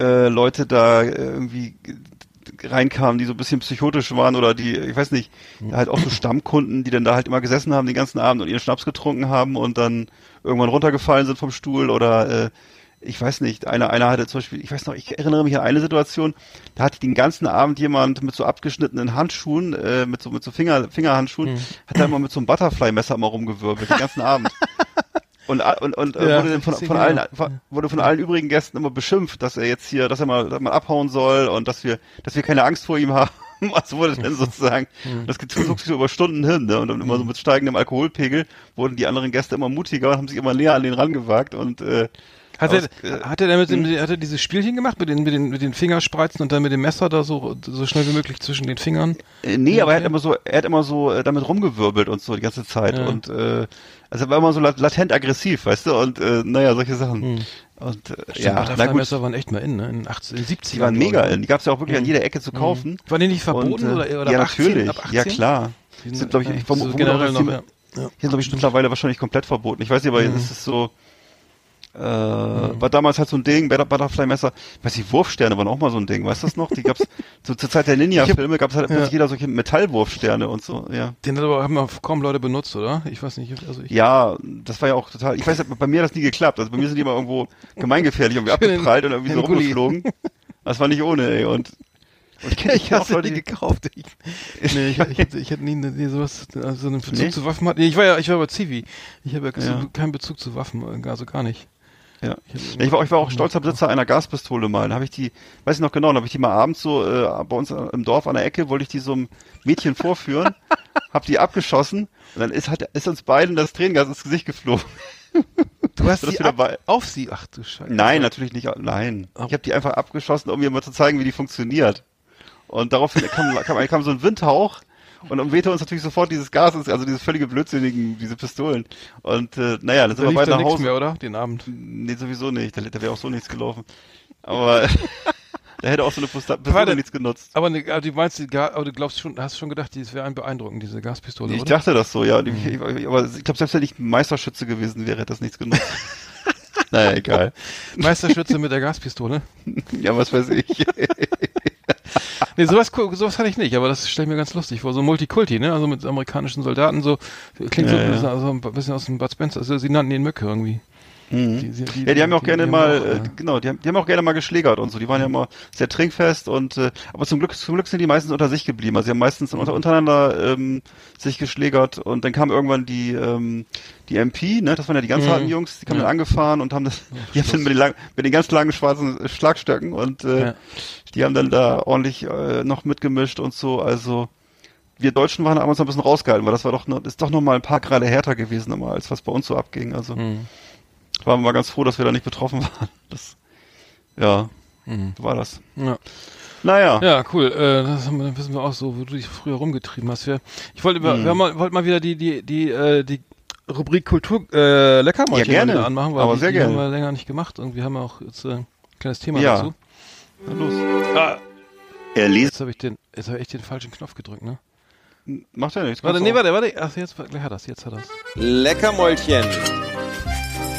Speaker 3: äh, Leute da irgendwie reinkamen, die so ein bisschen psychotisch waren oder die, ich weiß nicht, halt auch so Stammkunden, die dann da halt immer gesessen haben den ganzen Abend und ihren Schnaps getrunken haben und dann irgendwann runtergefallen sind vom Stuhl oder äh, ich weiß nicht, einer, einer hatte zum Beispiel, ich weiß noch, ich erinnere mich an eine Situation, da hatte den ganzen Abend jemand mit so abgeschnittenen Handschuhen, äh, mit so, mit so Finger, Fingerhandschuhen, hat da immer mit so einem Butterfly-Messer mal rumgewirbelt, den ganzen Abend. Und, und, und äh,
Speaker 2: Ja,
Speaker 3: wurde dann von, von allen,
Speaker 2: genau.
Speaker 3: von- wurde von allen übrigen Gästen immer beschimpft, dass er jetzt hier, dass er mal, dass mal abhauen soll und dass wir, dass wir keine Angst vor ihm haben. Also wurde dann sozusagen, das zog sich so über Stunden hin, ne? Und dann immer so mit steigendem Alkoholpegel wurden die anderen Gäste immer mutiger und haben sich immer näher an den rangewagt und äh,
Speaker 2: Hat er,
Speaker 3: äh,
Speaker 2: hat er, damit, hat er dieses Spielchen gemacht mit den, mit den, mit den Fingerspreizen und dann mit dem Messer da so, so schnell wie möglich zwischen den Fingern?
Speaker 3: Äh, nee, aber er hat immer so, er hat immer so äh, damit rumgewirbelt und so die ganze Zeit
Speaker 2: Ja.
Speaker 3: und äh, also er war immer so lat latent aggressiv, weißt du, und äh, naja, solche Sachen.
Speaker 2: Hm.
Speaker 3: Und äh,
Speaker 2: Stimmt,
Speaker 3: ja,
Speaker 2: Butterfly-Messer waren echt mal in, ne? In den 80, in den 70ern.
Speaker 3: die waren mega
Speaker 2: glaub ich.
Speaker 3: in. Die gab's ja auch wirklich an jeder Ecke zu kaufen.
Speaker 2: Waren die nicht verboten
Speaker 3: Und, äh,
Speaker 2: oder, oder
Speaker 3: ja,
Speaker 2: ab 18,
Speaker 3: natürlich.
Speaker 2: ab 18?
Speaker 3: Ja, klar.
Speaker 2: Die
Speaker 3: Die sind, glaube ich,
Speaker 2: ja,
Speaker 3: ich vermute,
Speaker 2: so generell noch, ja. Ja.
Speaker 3: Hier sind, glaube ich, mittlerweile wahrscheinlich komplett verboten. Ich weiß nicht, aber
Speaker 2: Mhm.
Speaker 3: es ist so, äh, war damals halt so ein Ding, Butter- Butterfly-Messer, weiß ich, Wurfsterne waren auch mal so ein Ding, weißt du das noch? Die gab's, so zur Zeit der Ninja-Filme gab's halt
Speaker 2: ja.
Speaker 3: plötzlich jeder solche Metallwurfsterne und so, ja.
Speaker 2: Den hat aber haben aber kaum Leute benutzt, oder? Ich weiß nicht. Also ich,
Speaker 3: Ja, das war ja auch total, ich weiß, bei mir hat das nie geklappt, also bei mir sind die immer irgendwo gemeingefährlich irgendwie abgeprallt und irgendwie so rumgeflogen. Das war nicht ohne, ey, und, und ich ich Leute, die,
Speaker 2: gekauft. Ich, nee, ich, ich, hätte, ich hätte nie, nie sowas, also einen Bezug
Speaker 3: Nee?
Speaker 2: zu Waffen hatte. Nee, ich war ja, ich war bei Zivi. Ich habe ja,
Speaker 3: Ja.
Speaker 2: Keinen Bezug zu Waffen, also gar nicht.
Speaker 3: Ja.
Speaker 2: Ich,
Speaker 3: ich war, ich war auch stolzer Besitzer einer Gaspistole mal. Dann habe ich die, weiß ich noch genau, dann habe ich die mal abends so äh, bei uns im Dorf an der Ecke, wollte ich die so einem Mädchen vorführen, habe die abgeschossen und dann ist, hat, ist uns beiden das Tränengas ins Gesicht geflogen.
Speaker 2: Du hast
Speaker 3: wieder
Speaker 2: ab,
Speaker 3: bei-
Speaker 2: auf sie. Ach du Scheiße.
Speaker 3: Nein, natürlich nicht. Nein. Ich habe die einfach abgeschossen, um mir mal zu zeigen, wie die funktioniert. Und daraufhin kam, kam, kam so ein Windhauch und umwehte uns natürlich sofort dieses Gas, also diese völlige Blödsinnigen, diese Pistolen. Und äh, naja, dann sind
Speaker 2: Da
Speaker 3: wir beide nach Hause.
Speaker 2: mehr, oder? Den Abend.
Speaker 3: Nee, sowieso nicht. Da, da wäre auch so nichts gelaufen. Aber da hätte auch so eine Pistole
Speaker 2: Warte.
Speaker 3: nichts genutzt.
Speaker 2: Aber, ne, aber du meinst, aber du glaubst schon, hast schon gedacht, das wäre ein beeindruckend, diese Gaspistole,
Speaker 3: Ich
Speaker 2: oder?
Speaker 3: dachte das so, ja. Ich, ich, aber ich glaube, selbst wenn ich Meisterschütze gewesen wäre, hätte das nichts genutzt. naja, egal.
Speaker 2: Meisterschütze mit der Gaspistole.
Speaker 3: Ja, was weiß ich.
Speaker 2: Nee, sowas, sowas hatte ich nicht, aber das stelle ich mir ganz lustig vor. So Multikulti, ne? Also mit amerikanischen Soldaten, so klingt so
Speaker 3: Ja,
Speaker 2: ein
Speaker 3: ja.
Speaker 2: bisschen, also ein bisschen aus dem Bud Spencer. Also sie nannten ihn Mücke irgendwie. Die, die,
Speaker 3: Ja, die haben ja auch gerne mal,
Speaker 2: auch,
Speaker 3: äh, genau, die haben, die haben auch gerne mal geschlägert und so. Die waren ja immer sehr trinkfest und, äh, aber zum Glück, zum Glück sind die meistens unter sich geblieben. Also sie haben meistens unter, untereinander ähm, sich geschlägert und dann kam irgendwann die, ähm, die MP, ne, das waren ja die ganz
Speaker 2: Mhm.
Speaker 3: harten Jungs, die kamen
Speaker 2: Ja.
Speaker 3: dann angefahren und haben das, die haben mit den, lang, mit den ganz langen schwarzen äh, Schlagstöcken und äh,
Speaker 2: Ja.
Speaker 3: die haben dann da ordentlich äh, noch mitgemischt und so. Also wir Deutschen waren damals noch ein bisschen rausgehalten, weil das war doch ist doch noch mal ein paar Grade härter gewesen immer, als was bei uns so abging. Also
Speaker 2: Mhm.
Speaker 3: Waren wir mal ganz froh, dass wir da nicht betroffen waren. Das, ja,
Speaker 2: Mhm.
Speaker 3: war das.
Speaker 2: Ja.
Speaker 3: Naja,
Speaker 2: Ja, cool. Äh, das haben wir, dann wissen wir auch so, wo du dich früher rumgetrieben hast. Wir, ich wollte, über-
Speaker 3: Hm.
Speaker 2: wir haben mal, wollten mal wieder die, die, die, äh, die Rubrik Kultur äh, Leckermäulchen
Speaker 3: Ja, gerne.
Speaker 2: anmachen, weil
Speaker 3: Aber
Speaker 2: die,
Speaker 3: sehr
Speaker 2: die
Speaker 3: gerne.
Speaker 2: haben wir länger nicht gemacht und wir haben ja auch jetzt äh, ein kleines Thema
Speaker 3: Ja.
Speaker 2: dazu.
Speaker 3: na los.
Speaker 2: Ah,
Speaker 3: Er liest.
Speaker 2: jetzt habe ich den, jetzt habe ich echt den falschen Knopf gedrückt, ne?
Speaker 3: Macht er nichts.
Speaker 2: Warte, nee, warte, warte. Ach, jetzt, gleich hat das, jetzt hat das.
Speaker 4: Leckermäulchen.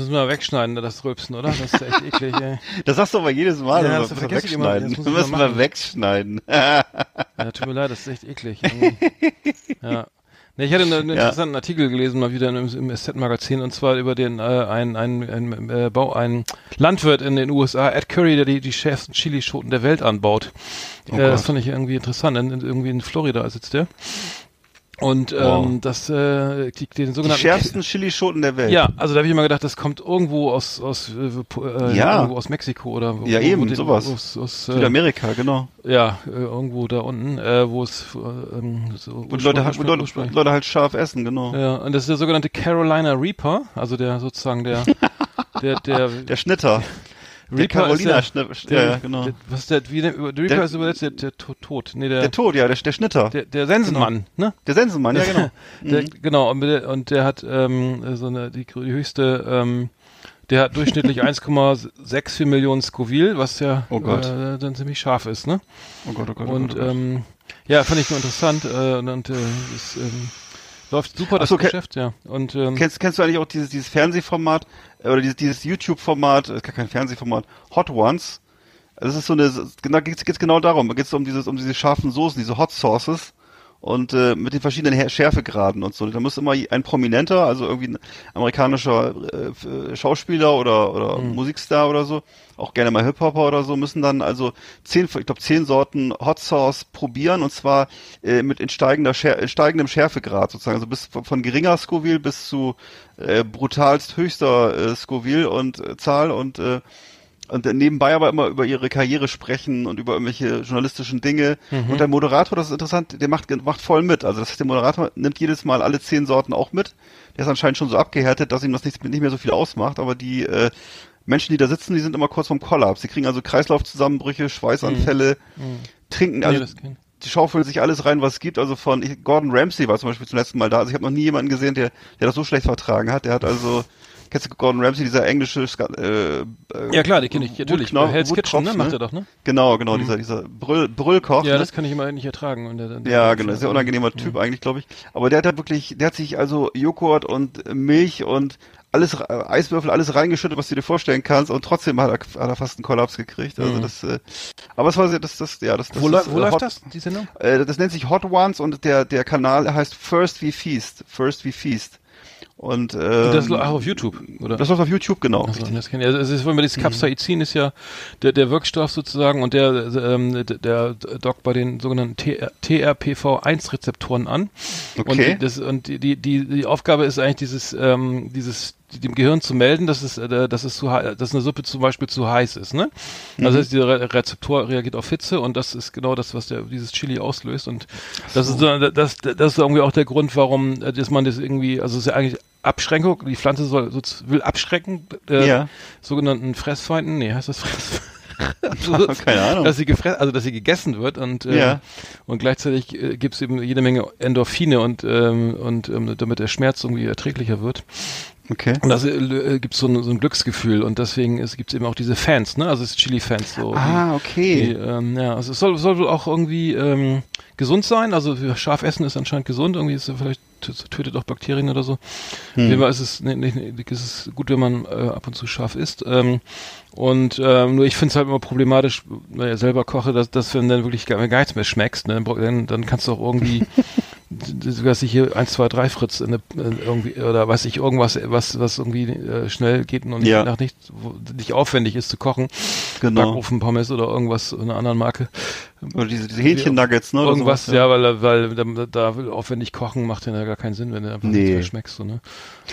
Speaker 2: Müssen wir wegschneiden, das Rülpsen, oder? Das ist echt eklig, ey.
Speaker 3: Das sagst du aber jedes Mal.
Speaker 2: Ja,
Speaker 3: das
Speaker 2: vergesse ich immer.
Speaker 3: wegschneiden.
Speaker 2: Das
Speaker 3: müssen wir wegschneiden.
Speaker 2: Ja, tut mir leid, das ist echt eklig. ja. Nee, ich hatte einen, einen
Speaker 3: Ja.
Speaker 2: interessanten Artikel gelesen, mal wieder im, im SZ-Magazin, und zwar über den, äh, ein, ein, ein, äh, Bau, ein Landwirt in den USA, Ed Curry, der die, die schärfsten Chilischoten der Welt anbaut.
Speaker 3: Oh
Speaker 2: äh, das fand ich irgendwie interessant. In, in, irgendwie in Florida sitzt der. Und ähm,
Speaker 3: Wow.
Speaker 2: das, äh, die, den
Speaker 3: Die
Speaker 2: sogenannten
Speaker 3: schärfsten Chilischoten der Welt.
Speaker 2: ja, also da habe ich immer gedacht, das kommt irgendwo aus aus äh, äh,
Speaker 3: Ja.
Speaker 2: irgendwo aus Mexiko oder wo,
Speaker 3: Ja, eben,
Speaker 2: den-
Speaker 3: sowas.
Speaker 2: Aus, aus, äh,
Speaker 3: Südamerika, genau.
Speaker 2: ja, äh, irgendwo da unten, äh, wo es äh, ähm, so
Speaker 3: Wo die Leute, halt- wo Leute, Leute halt scharf essen, genau.
Speaker 2: ja, und das ist der sogenannte Carolina Reaper, also der sozusagen der der der,
Speaker 3: Der Schnitter. Der Carolina
Speaker 2: ist der,
Speaker 3: Schnipp-
Speaker 2: der,
Speaker 3: ja, genau.
Speaker 2: Der, was ist der, wie der, der Reaper
Speaker 3: Der-
Speaker 2: ist übersetzt der, der Tod, Tod. Nee, der,
Speaker 3: Der Tod, ja, der, der Schnitter.
Speaker 2: der, der Sensenmann, ne?
Speaker 3: Der Sensenmann, ja genau.
Speaker 2: Der, genau, und der, und der hat ähm, so eine, die, die höchste, ähm, der hat durchschnittlich 1,64 Millionen Scoville, was ja
Speaker 3: Oh Gott.
Speaker 2: Äh, dann ziemlich scharf ist, ne?
Speaker 3: Oh Gott, oh Gott, oh
Speaker 2: Und
Speaker 3: Gott, oh Gott.
Speaker 2: ähm, ja, fand ich nur interessant äh, und, äh, es ähm, läuft super das
Speaker 3: so,
Speaker 2: Geschäft, ja. Und ähm,
Speaker 3: Kennst, kennst du eigentlich auch dieses, dieses Fernsehformat äh, oder dieses, dieses YouTube-Format, äh, gar kein Fernsehformat, Hot Ones? Das ist so eine, da geht's, geht's genau darum. Da geht's um dieses, um diese scharfen Soßen, diese Hot Sauces und äh, mit den verschiedenen Schärfegraden und so. Da muss immer ein Prominenter, also irgendwie ein amerikanischer äh, Schauspieler oder oder Musikstar oder so, auch gerne mal Hip-Hopper oder so, müssen dann also zehn, ich glaube zehn Sorten Hot Sauce probieren und zwar äh, mit in steigender Schär, in steigendem Schärfegrad sozusagen, also bis von, von geringer Scoville bis zu äh, brutalst höchster äh, Scoville und äh, Zahl und äh, und nebenbei aber immer über ihre Karriere sprechen und über irgendwelche journalistischen Dinge. Und der Moderator, das ist interessant, der macht, macht voll mit. Also das heißt, der Moderator nimmt jedes Mal alle zehn Sorten auch mit. Der ist anscheinend schon so abgehärtet, dass ihm das nicht, nicht mehr so viel ausmacht. Aber die äh, Menschen, die da sitzen, die sind immer kurz vorm Kollaps. Die kriegen also Kreislaufzusammenbrüche, Schweißanfälle, trinken, also
Speaker 2: nee,
Speaker 3: die schaufeln sich alles rein, was es gibt. Also von ich, Gordon Ramsay war zum Beispiel zum letzten Mal da. Also ich habe noch nie jemanden gesehen, der, der das so schlecht vertragen hat. Der hat also, kennst du Gordon Ramsay, dieser englische äh, äh,
Speaker 2: ja klar, die kenne ich natürlich. Bei Hell's Kitchen, ne, macht er doch, ne?
Speaker 3: Genau, genau, dieser, dieser Brüll, Brüllkoch.
Speaker 2: Ja,
Speaker 3: ne?
Speaker 2: das kann ich immer nicht ertragen. Und der, der,
Speaker 3: Ja, genau, sehr unangenehmer Typ eigentlich, glaube ich. Aber der hat da wirklich, der hat sich also Joghurt und Milch und alles, äh, Eiswürfel, alles reingeschüttet, was du dir vorstellen kannst und trotzdem hat er, hat er fast einen Kollaps gekriegt. Also das, äh, aber es war sehr, das, das, ja, das, das
Speaker 2: wo
Speaker 3: ist,
Speaker 2: läuft, wo
Speaker 3: äh,
Speaker 2: läuft
Speaker 3: Hot-
Speaker 2: das, die Sendung?
Speaker 3: Äh, das nennt sich Hot Ones und der, der Kanal heißt First We Feast. First We Feast. Und, ähm,
Speaker 2: das läuft auf YouTube, oder?
Speaker 3: das läuft auf YouTube, genau.
Speaker 2: Also, das kenn ich. Also, es ist, wenn wir das Capsaicin ist ja der, der Wirkstoff sozusagen und der, ähm, der, dockt bei den sogenannten TRPV1-Rezeptoren an.
Speaker 3: Okay.
Speaker 2: Und, das, und die, die, die, die Aufgabe ist eigentlich dieses, ähm, dieses dem Gehirn zu melden, dass es, äh, dass es zu, dass eine Suppe zum Beispiel zu heiß ist, ne? Also das heißt, dieser Re Rezeptor reagiert auf Hitze und das ist genau das, was der, dieses Chili auslöst und das ist so, das, das ist irgendwie auch der Grund, warum, äh, dass man das irgendwie, also es ist ja eigentlich Abschränkung, die Pflanze soll, so, will abschrecken, äh,
Speaker 3: Ja.
Speaker 2: sogenannten Fressfeinden, nee, heißt das Fress? also,
Speaker 3: Keine Ahnung.
Speaker 2: Dass sie gefre also dass sie gegessen wird und äh,
Speaker 3: Ja.
Speaker 2: und gleichzeitig äh, gibt es eben jede Menge Endorphine und ähm, und ähm, damit der Schmerz irgendwie erträglicher wird.
Speaker 3: Okay.
Speaker 2: Und das äh, gibt so ein, so ein Glücksgefühl und deswegen gibt es eben auch diese Fans, ne? Also es ist Chili-Fans so.
Speaker 3: Ah,
Speaker 2: Die,
Speaker 3: okay.
Speaker 2: ähm, ja, also es soll, soll wohl auch irgendwie ähm, gesund sein. Also scharf essen ist anscheinend gesund. Irgendwie ist es vielleicht tötet auch Bakterien oder so.
Speaker 3: Hm.
Speaker 2: Auf jeden Fall ist es, nee, nee, nee, ist es gut, wenn man äh, ab und zu scharf isst. Ähm, und ähm, nur ich finde es halt immer problematisch, wenn ich selber koche, dass, dass wenn dann wirklich gar, gar nichts mehr schmeckst, ne, dann, dann kannst du auch irgendwie das weiß ich hier 1, 2, 3 Fritz in eine, in irgendwie oder weiß ich irgendwas was was irgendwie äh, schnell geht und
Speaker 3: Ja.
Speaker 2: nach nicht wo, nicht aufwendig ist zu kochen
Speaker 3: Genau.
Speaker 2: Backofen Pommes oder irgendwas einer anderen Marke
Speaker 3: Oder diese, diese Hähnchen-Nuggets, ne?
Speaker 2: irgendwas
Speaker 3: sowas,
Speaker 2: ja weil weil da, da aufwendig kochen macht ja gar keinen Sinn wenn du einfach
Speaker 3: Nee.
Speaker 2: nichts mehr schmeckst so, ne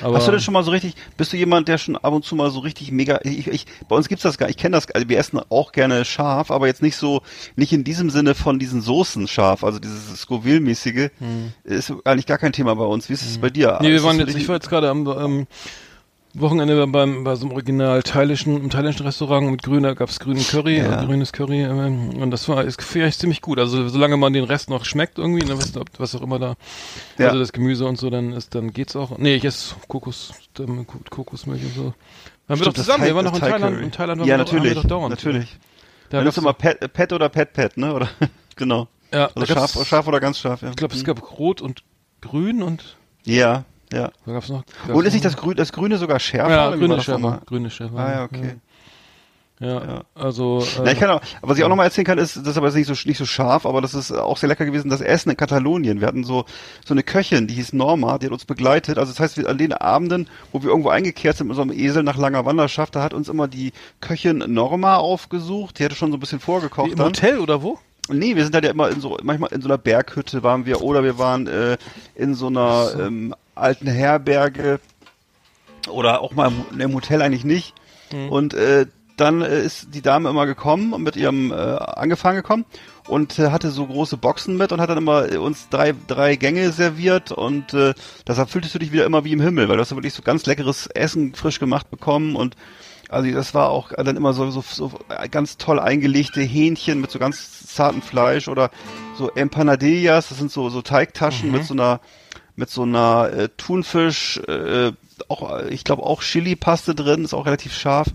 Speaker 2: aber
Speaker 3: Hast du denn schon mal so richtig, bist du jemand, der schon ab und zu mal so richtig mega, ich, ich, bei uns gibt's das gar, ich kenne das, also wir essen auch gerne scharf, aber jetzt nicht so, nicht in diesem Sinne von diesen Soßen scharf, also dieses Scoville-mäßige, ist eigentlich gar kein Thema bei uns. Wie ist es bei dir?
Speaker 2: Hm. Nee, wir waren jetzt, ich war jetzt gerade am ähm, Wochenende beim, bei so einem original thailändischen, im thailändischen Restaurant mit grüner, gab's grünen Curry,
Speaker 3: Ja.
Speaker 2: äh, grünes Curry, ähm, und das war, ist vielleicht ziemlich gut. Also, solange man den Rest noch schmeckt irgendwie, ne, was, was auch immer da,
Speaker 3: Ja.
Speaker 2: also das Gemüse und so, dann ist, dann geht's auch. Nee, ich esse Kokos, Ko- Kokosmilch und so. Waren wir doch
Speaker 3: Stimmt,
Speaker 2: zusammen,
Speaker 3: Thai-
Speaker 2: wir waren noch in
Speaker 3: Thai
Speaker 2: Thailand,
Speaker 3: Curry.
Speaker 2: in Thailand waren
Speaker 3: Ja,
Speaker 2: wir doch,
Speaker 3: natürlich,
Speaker 2: wir doch dauernd.
Speaker 3: natürlich.
Speaker 2: Da
Speaker 3: Dann ist immer Pet, Pet oder Pet Pet, ne? Oder genau.
Speaker 2: ja,
Speaker 3: Also scharf, scharf oder ganz scharf, ja.
Speaker 2: ich glaube, es gab Rot und Grün und,
Speaker 3: Ja, ja.
Speaker 2: da gab's noch.
Speaker 3: Und
Speaker 2: gab's
Speaker 3: ist nicht das, Grü das Grüne sogar schärfer?
Speaker 2: ja, grüne Schärfer, grüne Schärfer.
Speaker 3: Ah ja, okay.
Speaker 2: Ja,
Speaker 3: Ja.
Speaker 2: also.
Speaker 3: Na, ich kann auch, was ich auch nochmal erzählen kann, ist, das ist aber jetzt nicht so, nicht so scharf, aber das ist auch sehr lecker gewesen, das Essen in Katalonien. Wir hatten so, so eine Köchin, die hieß Norma, die hat uns begleitet. Also das heißt, wir, an den Abenden, wo wir irgendwo eingekehrt sind mit unserem Esel nach langer Wanderschaft, da hat uns immer die Köchin Norma aufgesucht. Die hatte schon so ein bisschen vorgekocht
Speaker 2: Wie Im
Speaker 3: dann.
Speaker 2: Hotel oder wo?
Speaker 3: Nee, wir sind halt ja immer in so, manchmal in so einer Berghütte waren wir oder wir waren äh, in so einer ähm, alten Herberge oder auch mal im, im Hotel eigentlich nicht. Und äh, dann äh, ist die Dame immer gekommen und mit ihrem äh, angefangen gekommen und äh, hatte so große Boxen mit und hat dann immer äh, uns drei drei Gänge serviert und äh, deshalb fühltest du dich wieder immer wie im Himmel, weil du hast ja wirklich so ganz leckeres Essen frisch gemacht bekommen und Also das war auch dann immer so, so, so ganz toll eingelegte Hähnchen mit so ganz zartem Fleisch oder so Empanadillas, das sind so, so Teigtaschen mit so einer mit so einer äh, Thunfisch, äh, auch, äh, ich glaube auch Chili-Paste drin, ist auch relativ scharf.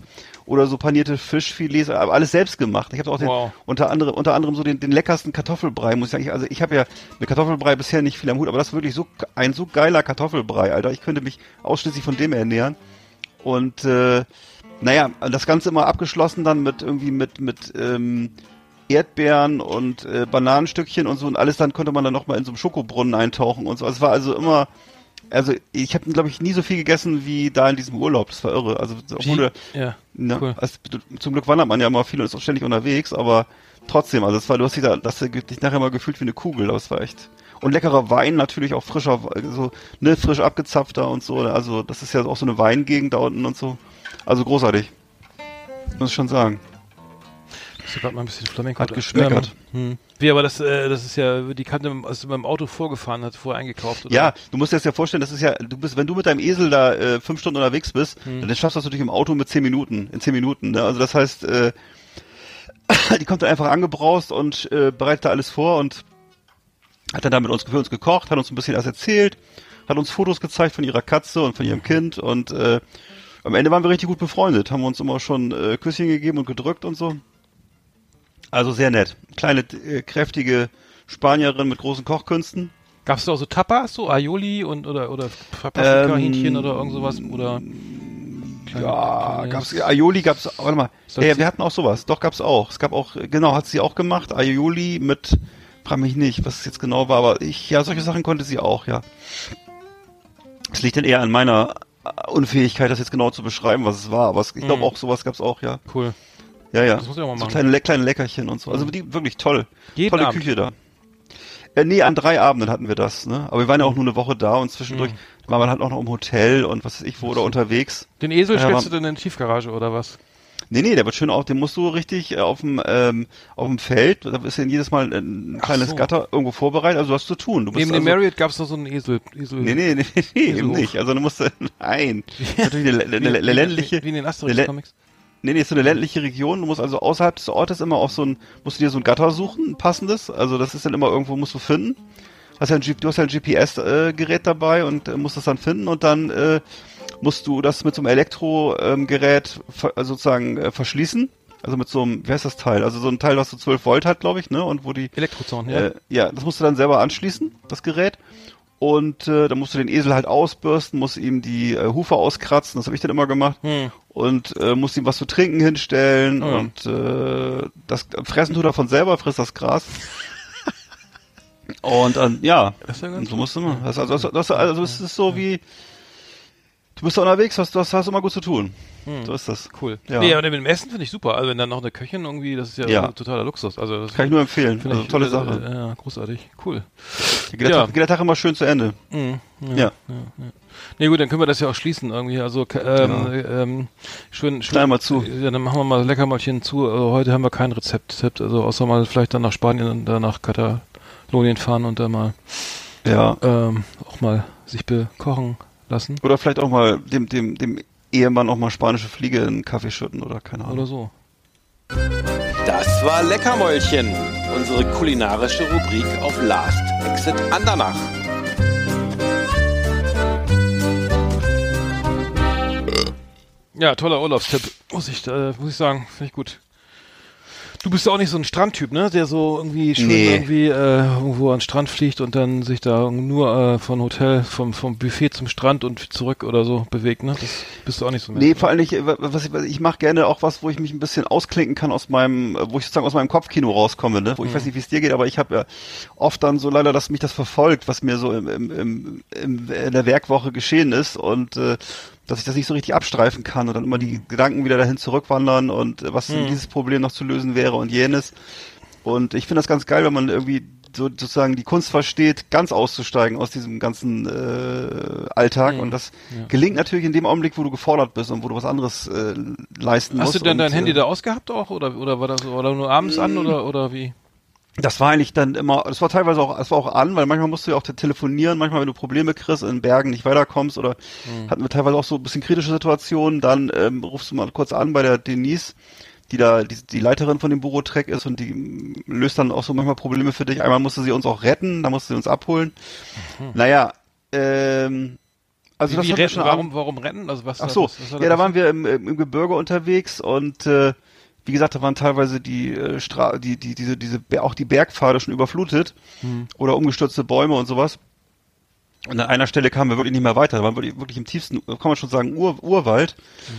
Speaker 3: Oder so panierte Fischfilets, aber alles selbst gemacht. Ich habe auch den,
Speaker 2: Wow.
Speaker 3: unter anderem unter anderem so den, den leckersten Kartoffelbrei, muss ich sagen. Ich, also ich habe ja mit Kartoffelbrei bisher nicht viel am Hut, aber das ist wirklich so ein so geiler Kartoffelbrei, Alter. Ich könnte mich ausschließlich von dem ernähren. Und äh, naja, das Ganze immer abgeschlossen dann mit irgendwie mit mit ähm, Erdbeeren und äh, Bananenstückchen und so und alles dann konnte man dann noch mal in so einem Schokobrunnen eintauchen und so. Also es war also immer also ich habe glaube ich nie so viel gegessen wie da in diesem Urlaub. Das war irre. Also obwohl
Speaker 2: Ja,
Speaker 3: ne,
Speaker 2: cool.
Speaker 3: also, zum Glück wandert man ja immer viel und ist auch ständig unterwegs, aber trotzdem, also es war du hast dich da, das dich nachher mal gefühlt wie eine Kugel, das war echt und leckerer Wein natürlich auch frischer, so ne frisch abgezapfter und so. Also das ist ja auch so eine Weingegend da unten und so. Also großartig. Muss ich schon sagen.
Speaker 2: Ich gerade mal ein bisschen Flamenco.
Speaker 3: Hat geschmeckert.
Speaker 2: Ähm, hm. Wie, aber das, äh, das ist ja, die Kante, als du beim Auto vorgefahren hast, vorher eingekauft, oder?
Speaker 3: Ja, du musst dir das ja vorstellen, das ist ja, du bist, wenn du mit deinem Esel da äh, fünf Stunden unterwegs bist, dann schaffst du das natürlich im Auto mit zehn Minuten, in zehn Minuten. Ne? Also das heißt, äh, die kommt dann einfach angebraust und äh, bereitet da alles vor und hat dann da mit uns für uns gekocht, hat uns ein bisschen was erzählt, hat uns Fotos gezeigt von ihrer Katze und von ihrem Kind und äh, am Ende waren wir richtig gut befreundet, haben uns immer schon äh, Küsschen gegeben und gedrückt und so. Also sehr nett. Kleine, äh, kräftige Spanierin mit großen Kochkünsten.
Speaker 2: Gab's da auch so Tapas, so Aioli und, oder, oder Paprika-Hähnchen
Speaker 3: Ähm,
Speaker 2: oder irgend sowas, oder? Kleine-
Speaker 3: Ja,
Speaker 2: kleine-
Speaker 3: gab's Aioli gab's warte mal. Ja, wir hatten auch sowas. Doch gab's auch. Es gab auch genau, hat sie auch gemacht, Aioli mit frag mich nicht, was es jetzt genau war, aber ich ja, solche Sachen konnte sie auch, ja. Es liegt dann eher an meiner äh, Unfähigkeit, das jetzt genau zu beschreiben, was es war, aber es, ich glaube
Speaker 2: Mhm.
Speaker 3: auch sowas gab's auch, ja.
Speaker 2: Cool.
Speaker 3: Ja, ja.
Speaker 2: Das muss ich auch mal
Speaker 3: so
Speaker 2: machen.
Speaker 3: kleine Le- kleine Leckerchen und so. Also die wirklich toll.
Speaker 2: Jeden
Speaker 3: Tolle
Speaker 2: Abend?
Speaker 3: Küche da. Äh, nee, an drei Abenden hatten wir das, ne? Aber wir waren ja auch nur eine Woche da und zwischendurch
Speaker 2: Mhm.
Speaker 3: war man halt auch noch im Hotel und was weiß ich wo oder unterwegs.
Speaker 2: Den Esel
Speaker 3: Ja,
Speaker 2: stellst du dann in die Tiefgarage, oder was?
Speaker 3: Nee, nee, der wird schön auf, den musst du richtig äh, auf dem ähm, auf dem Feld, da ist ja jedes Mal ein
Speaker 2: Ach
Speaker 3: kleines
Speaker 2: so.
Speaker 3: Gatter irgendwo vorbereitet, also du hast zu tun. Du
Speaker 2: Neben dem
Speaker 3: also,
Speaker 2: Marriott gab's noch so einen Esel. Esel
Speaker 3: Nee, nee, nee, nee, eben nicht. Also du musst nein. Natürlich eine, eine, eine, ländliche
Speaker 2: Wie, in den Asterix-Comics.
Speaker 3: Nee, nee, ist so eine ländliche Region. Du musst also außerhalb des Ortes immer auch so ein, musst du dir so ein Gatter suchen, ein passendes. Also das ist dann immer irgendwo, musst du finden. Hast ja ein, du hast ja ein GPS-Gerät dabei und äh, musst das dann finden und dann äh, musst du das mit so einem Elektrogerät ver- äh, sozusagen äh, verschließen. Also mit so einem, wie heißt das Teil? Also so ein Teil, was so 12 Volt hat, glaube ich, ne? Und wo die,
Speaker 2: Elektrozaun, ja.
Speaker 3: äh, ja, das musst du dann selber anschließen, das Gerät. Und äh, dann musst du den Esel halt ausbürsten, musst ihm die äh, Hufe auskratzen, das habe ich dann immer gemacht.
Speaker 2: Hm.
Speaker 3: Und äh, musst ihm was zu trinken hinstellen
Speaker 2: Oh ja.
Speaker 3: und äh, das fressen tut er von selber, frisst das Gras. und dann, ja,
Speaker 2: Das ist ja ganz
Speaker 3: und so musst du immer. Das, also, das, das, also es ist so wie, du bist da unterwegs, hast, du hast, hast immer gut zu tun. So ist das.
Speaker 2: Cool.
Speaker 3: Ja.
Speaker 2: Nee, aber mit dem Essen finde ich super. Also wenn dann noch eine Köchin irgendwie, das ist ja,
Speaker 3: Ja.
Speaker 2: totaler Luxus. Also das
Speaker 3: Kann ich nur empfehlen.
Speaker 2: finde
Speaker 3: Also
Speaker 2: ich,
Speaker 3: tolle
Speaker 2: äh,
Speaker 3: Sache.
Speaker 2: Äh, ja, großartig. Cool.
Speaker 3: Geht der,
Speaker 2: ja.
Speaker 3: Tag, geht der Tag immer schön zu Ende.
Speaker 2: Mhm.
Speaker 3: Ja.
Speaker 2: Nee, gut, dann können wir das ja auch schließen irgendwie. Also ähm, ähm, schön, schön.
Speaker 3: Schneiden wir zu.
Speaker 2: Ja, dann machen wir mal Leckermäulchen zu. Also heute haben wir kein Rezept, Rezept, also außer mal vielleicht dann nach Spanien und dann nach Katalonien fahren und dann mal
Speaker 3: Ja.
Speaker 2: ähm, auch mal sich bekochen lassen
Speaker 3: Oder vielleicht auch mal dem, dem, dem Ehemann auch mal spanische Fliege in einen Kaffee schütten oder keine Ahnung.
Speaker 2: oder so.
Speaker 4: Das war Leckermäulchen, unsere kulinarische Rubrik auf Last Exit Andernach.
Speaker 2: Ja, toller Urlaubstipp, muss ich, äh, muss ich sagen, finde ich gut. Du bist ja auch nicht so ein Strandtyp, ne? Der so irgendwie schön
Speaker 3: Nee.
Speaker 2: irgendwie äh, irgendwo an den Strand fliegt und dann sich da nur äh, von Hotel, vom, vom Buffet zum Strand und zurück oder so bewegt, ne? Das bist du auch nicht so.
Speaker 3: Nee, vor allem nicht, äh, was ich, was ich mache gerne auch was, wo ich mich ein bisschen ausklinken kann aus meinem, äh, wo ich sozusagen aus meinem Kopfkino rauskomme, ne? Wo ich weiß nicht, wie es dir geht, aber ich habe ja oft dann so leider, dass mich das verfolgt, was mir so im, im, im, im, in der Werkwoche geschehen ist und äh, dass ich das nicht so richtig abstreifen kann und dann immer die Gedanken wieder dahin zurückwandern und äh, was denn dieses Problem noch zu lösen wäre und jenes. Und ich finde das ganz geil, wenn man irgendwie so sozusagen die Kunst versteht, ganz auszusteigen aus diesem ganzen äh, Alltag. Und das gelingt natürlich in dem Augenblick, wo du gefordert bist und wo du was anderes äh, leisten
Speaker 2: Hast
Speaker 3: musst.
Speaker 2: du denn dein
Speaker 3: und,
Speaker 2: Handy
Speaker 3: äh,
Speaker 2: da ausgehabt auch oder oder war das oder nur abends an oder oder wie?
Speaker 3: Das war eigentlich dann immer, das war teilweise auch, es war auch an, weil manchmal musst du ja auch telefonieren, manchmal wenn du Probleme kriegst, in Bergen nicht weiterkommst oder hatten wir teilweise auch so ein bisschen kritische Situationen, dann ähm, rufst du mal kurz an bei der Denise, die da die, die Leiterin von dem Bürotrek ist und die ähm, löst dann auch so manchmal Probleme für dich. Einmal musste sie uns auch retten, da musste sie uns abholen. Naja, ähm, also
Speaker 2: Wie,
Speaker 3: das
Speaker 2: retten,
Speaker 3: schon
Speaker 2: warum, warum rennen? Also was?
Speaker 3: Ach so,
Speaker 2: was, was
Speaker 3: ja, da
Speaker 2: das-
Speaker 3: waren wir im, im im Gebirge unterwegs und äh, wie gesagt, da waren teilweise die äh, Stra die die diese diese auch die Bergpfade schon überflutet
Speaker 2: Hm.
Speaker 3: oder umgestürzte Bäume und sowas. Und an einer Stelle kamen wir wirklich nicht mehr weiter. Da waren wir wirklich im tiefsten, kann man schon sagen, Ur, Urwald.
Speaker 2: Hm.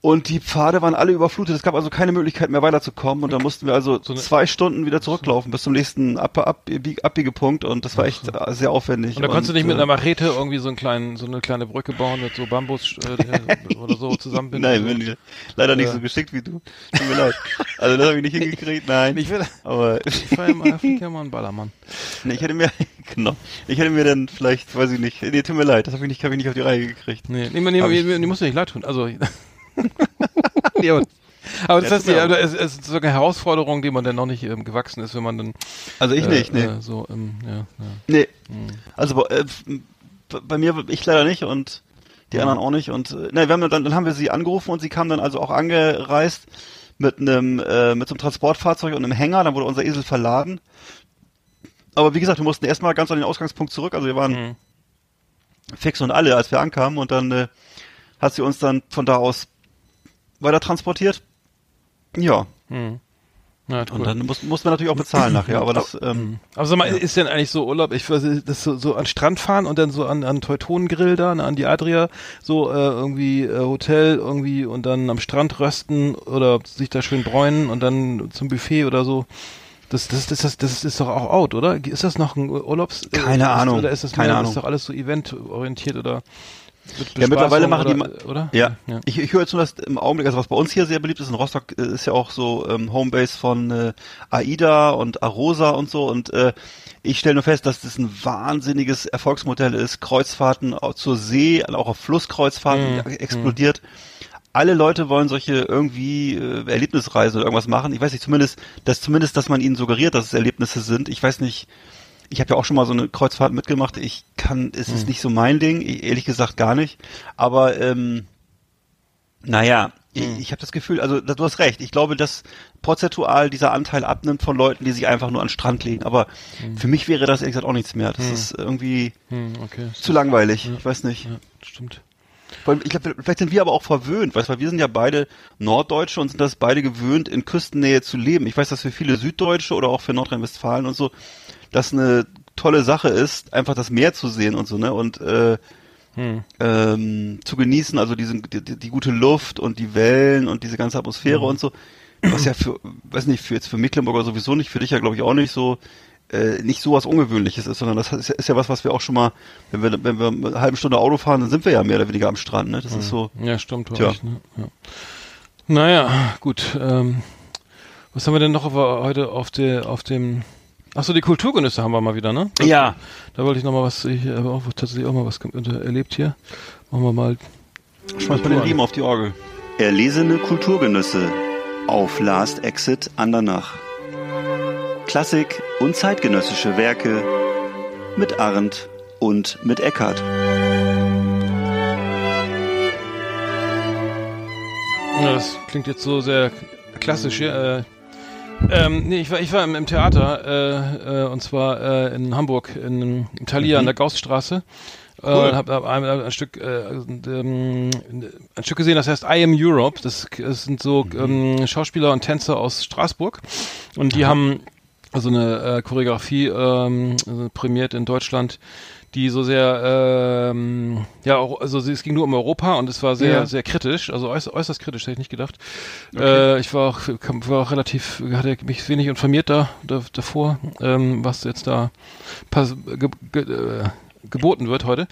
Speaker 3: Und die Pfade waren alle überflutet. Es gab also keine Möglichkeit mehr weiterzukommen. Und da mussten wir also
Speaker 2: So
Speaker 3: zwei Stunden wieder zurücklaufen bis zum nächsten Ab Ab Abbieg- Abbiegepunkt. Und das war echt äh, sehr aufwendig.
Speaker 2: Und da konntest du nicht mit
Speaker 3: äh,
Speaker 2: einer Machete irgendwie so, einen kleinen, so eine kleine Brücke bauen mit so Bambus äh, oder so zusammenbinden?
Speaker 3: Nein, bin ich leider nicht
Speaker 2: Ja.
Speaker 3: so geschickt wie du. Tut mir leid. Also das habe ich nicht hingekriegt, nein.
Speaker 2: Ich will,
Speaker 3: aber
Speaker 2: ich war im Afrika mal ein Ballermann.
Speaker 3: nee, ich hätte mir genau, ich hätte mir dann vielleicht, weiß ich nicht. Nee, tut mir leid, das habe ich nicht, habe ich nicht auf die Reihe gekriegt.
Speaker 2: Nee, nee, nee, nee, nee, die musst du nicht leid tun. Also, nee, aber, aber das heißt, ja, es, ist so eine Herausforderung, die man dann noch nicht ähm, gewachsen ist, wenn man dann
Speaker 3: Also ich
Speaker 2: äh,
Speaker 3: nicht, nee.
Speaker 2: äh, so ähm, ja, ja.
Speaker 3: Nee.
Speaker 2: Hm.
Speaker 3: Also bei- äh, bei mir ich leider nicht und die anderen auch nicht und äh, ne, wir haben dann dann haben wir sie angerufen und sie kam dann also auch angereist mit einem äh, mit so einem Transportfahrzeug und einem Hänger, dann wurde unser Esel verladen. Aber wie gesagt, wir mussten erstmal ganz an den Ausgangspunkt zurück, also wir waren
Speaker 2: Hm.
Speaker 3: fix und alle, als wir ankamen und dann äh, hat sie uns dann von da aus weiter transportiert. Ja,
Speaker 2: Hm. Ja,
Speaker 3: und dann muss, mussten wir natürlich auch bezahlen nachher, aber das ähm,
Speaker 2: Aber sag mal, ist denn eigentlich so Urlaub, ich weiß, das so, so an Strand fahren und dann so an, an Teutonengrill da, an die Adria, so äh, irgendwie äh, Hotel irgendwie und dann am Strand rösten oder sich da schön bräunen und dann zum Buffet oder so. Das, das, das, das, das ist doch auch out, oder? Ist das noch ein Urlaubs...
Speaker 3: Keine Ahnung,
Speaker 2: Oder ist das
Speaker 3: keine
Speaker 2: mehr,
Speaker 3: Ahnung.
Speaker 2: ist doch alles so eventorientiert oder...
Speaker 3: Ja, mittlerweile machen die
Speaker 2: oder, oder?
Speaker 3: Ja,
Speaker 2: ja.
Speaker 3: ich, ich höre jetzt nur, dass im Augenblick, also was bei uns hier sehr beliebt ist in Rostock, äh, ist ja auch so ähm, Homebase von äh, AIDA und Arosa und so und äh, ich stelle nur fest, dass das ein wahnsinniges Erfolgsmodell ist. Kreuzfahrten zur See, auch auf Flusskreuzfahrten
Speaker 2: Mhm.
Speaker 3: explodiert. Alle Leute wollen solche irgendwie äh, Erlebnisreisen oder irgendwas machen. Ich weiß nicht, zumindest, dass zumindest, dass man ihnen suggeriert, dass es Erlebnisse sind. Ich weiß nicht, ich habe ja auch schon mal so eine Kreuzfahrt mitgemacht. Ich kann, es ist nicht so mein Ding, ich, ehrlich gesagt gar nicht. Aber ähm, naja, ich, ich habe das Gefühl, also du hast recht. Ich glaube, dass prozentual dieser Anteil abnimmt von Leuten, die sich einfach nur an den Strand legen. Aber für mich wäre das ehrlich gesagt auch nichts mehr. Das ist irgendwie
Speaker 2: Hm, okay.
Speaker 3: zu langweilig. Ich weiß nicht.
Speaker 2: Ja, stimmt.
Speaker 3: Ich glaube, vielleicht sind wir aber auch verwöhnt, weißt weil wir sind ja beide Norddeutsche und sind das beide gewöhnt, in Küstennähe zu leben. Ich weiß, dass für viele Süddeutsche oder auch für Nordrhein-Westfalen und so, das eine tolle Sache ist, einfach das Meer zu sehen und so, ne? Und äh,
Speaker 2: Hm.
Speaker 3: ähm, zu genießen, also diesen, die, die, gute Luft und die Wellen und diese ganze Atmosphäre und so, was ja für, weiß nicht, für jetzt für Mecklenburger sowieso nicht, für dich ja glaube ich auch nicht so, äh, nicht so was Ungewöhnliches ist, sondern das ist, ja- ist ja was, was wir auch schon mal, wenn wir, wenn wir eine halbe Stunde Auto fahren, dann sind wir ja mehr oder weniger am Strand, ne? Das ist so,
Speaker 2: Ja, stimmt.
Speaker 3: Tja.
Speaker 2: recht, ne? ja. Naja, gut. Ähm, was haben wir denn noch auf, heute auf, der, auf dem... Achso, die Kulturgenüsse haben wir mal wieder, ne?
Speaker 3: ja,
Speaker 2: Da wollte ich noch mal was, ich habe auch tatsächlich auch mal was unter- erlebt hier. Machen wir mal.
Speaker 3: schmeiß mal den Riemen auf die Orgel.
Speaker 5: Erlesene Kulturgenüsse auf Last Exit Andernach. Klassik und zeitgenössische Werke mit Arndt und mit Eckart.
Speaker 2: Ja, das klingt jetzt so sehr klassisch hier. Äh, ähm, nee, ich war, ich war im, im Theater, äh, äh, und zwar äh, in Hamburg, in, im Thalia an der Gaussstraße. Äh, hab, hab ein, ein Stück äh, ähm, ein Stück gesehen, das heißt I Am Europe. Das, das sind so ähm, Schauspieler und Tänzer aus Straßburg. Und die haben also eine äh, Choreografie ähm, also prämiert in Deutschland, die so sehr ähm, ja auch, also es ging nur um Europa und es war sehr
Speaker 3: Ja.
Speaker 2: sehr kritisch, also äußerst, äußerst kritisch, hätte ich nicht gedacht. Äh, ich war auch war auch relativ hatte mich wenig informiert da, da davor, ähm, was jetzt da pass, ge, ge, äh, geboten wird heute.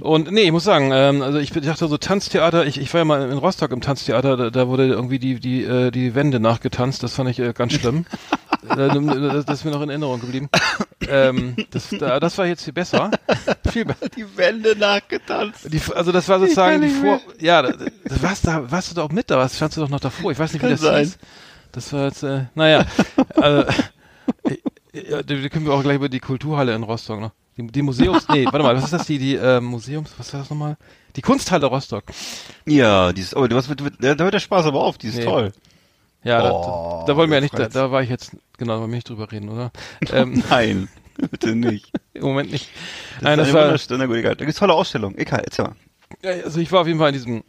Speaker 2: Und nee, ich muss sagen, ähm, also ich dachte so Tanztheater, ich, ich war ja mal in Rostock im Tanztheater, da, da wurde irgendwie die die äh, die Wände nachgetanzt, das fand ich äh, ganz schlimm. Äh, das, das ist mir noch in Erinnerung geblieben. ähm, das, da, das war jetzt viel besser. viel besser.
Speaker 3: Die Wände nachgetanzt.
Speaker 2: Die, also das war sozusagen die Vor... Ja, da, das warst, da, warst du doch mit da, was standst du doch noch davor. Ich weiß nicht, wie
Speaker 3: Kann
Speaker 2: das
Speaker 3: sein.
Speaker 2: hieß. Das war jetzt, äh, naja. äh, Ja, da können wir auch gleich über die Kulturhalle in Rostock, ne? Die, die Museums, nee, warte mal, was ist das, die, die, äh, Museums, was war das nochmal? Die Kunsthalle Rostock.
Speaker 3: Ja, dieses, aber was da hört der Spaß aber auf, die ist
Speaker 2: Nee.
Speaker 3: toll.
Speaker 2: Ja,
Speaker 3: Oh,
Speaker 2: da, da wollen wir ja nicht, da, da war ich jetzt, genau, da wollen wir nicht drüber reden, oder? Ähm,
Speaker 3: Nein, bitte nicht.
Speaker 2: Im Moment nicht.
Speaker 3: Das
Speaker 2: Nein, das war,
Speaker 3: na gut, egal. Da gibt's tolle Ausstellungen. Egal, erzähl mal.
Speaker 2: Ja, also ich war auf jeden Fall in diesem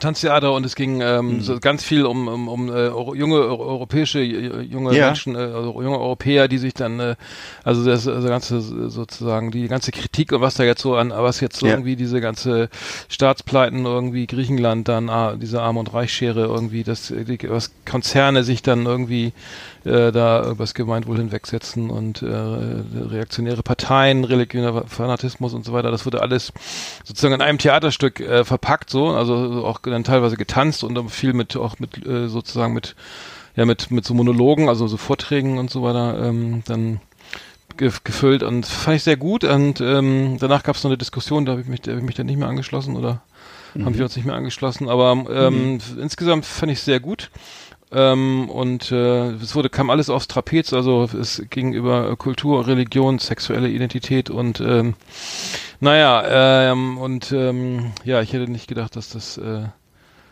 Speaker 2: Tanztheater und es ging
Speaker 3: Mhm.
Speaker 2: ähm, so ganz viel um, um, um äh, junge Euro- europäische junge
Speaker 3: Ja.
Speaker 2: Menschen, äh, junge Europäer, die sich dann äh, also das also ganze sozusagen die ganze Kritik und was da jetzt so an was jetzt so
Speaker 3: Ja.
Speaker 2: irgendwie diese ganze Staatspleiten irgendwie Griechenland dann ah, diese Arm und Reichsschere irgendwie das die, was Konzerne sich dann irgendwie äh, da übers Gemeinwohl hinwegsetzen und äh, reaktionäre Parteien, religioner Fanatismus und so weiter. Das wurde alles sozusagen in einem Theaterstück äh, verpackt, so, also auch dann teilweise getanzt und dann viel mit auch mit äh, sozusagen mit ja mit mit so Monologen, also so Vorträgen und so weiter, ähm, dann ge gefüllt und fand ich sehr gut und ähm, danach gab es noch eine Diskussion, da habe ich mich, da hab ich mich dann nicht mehr angeschlossen oder haben wir uns nicht mehr angeschlossen, aber ähm, insgesamt fand ich es sehr gut. Ähm, und äh, es wurde kam alles aufs Trapez, also es ging über Kultur, Religion, sexuelle Identität und ähm, naja, ähm, und ähm, ja, ich hätte nicht gedacht, dass das äh,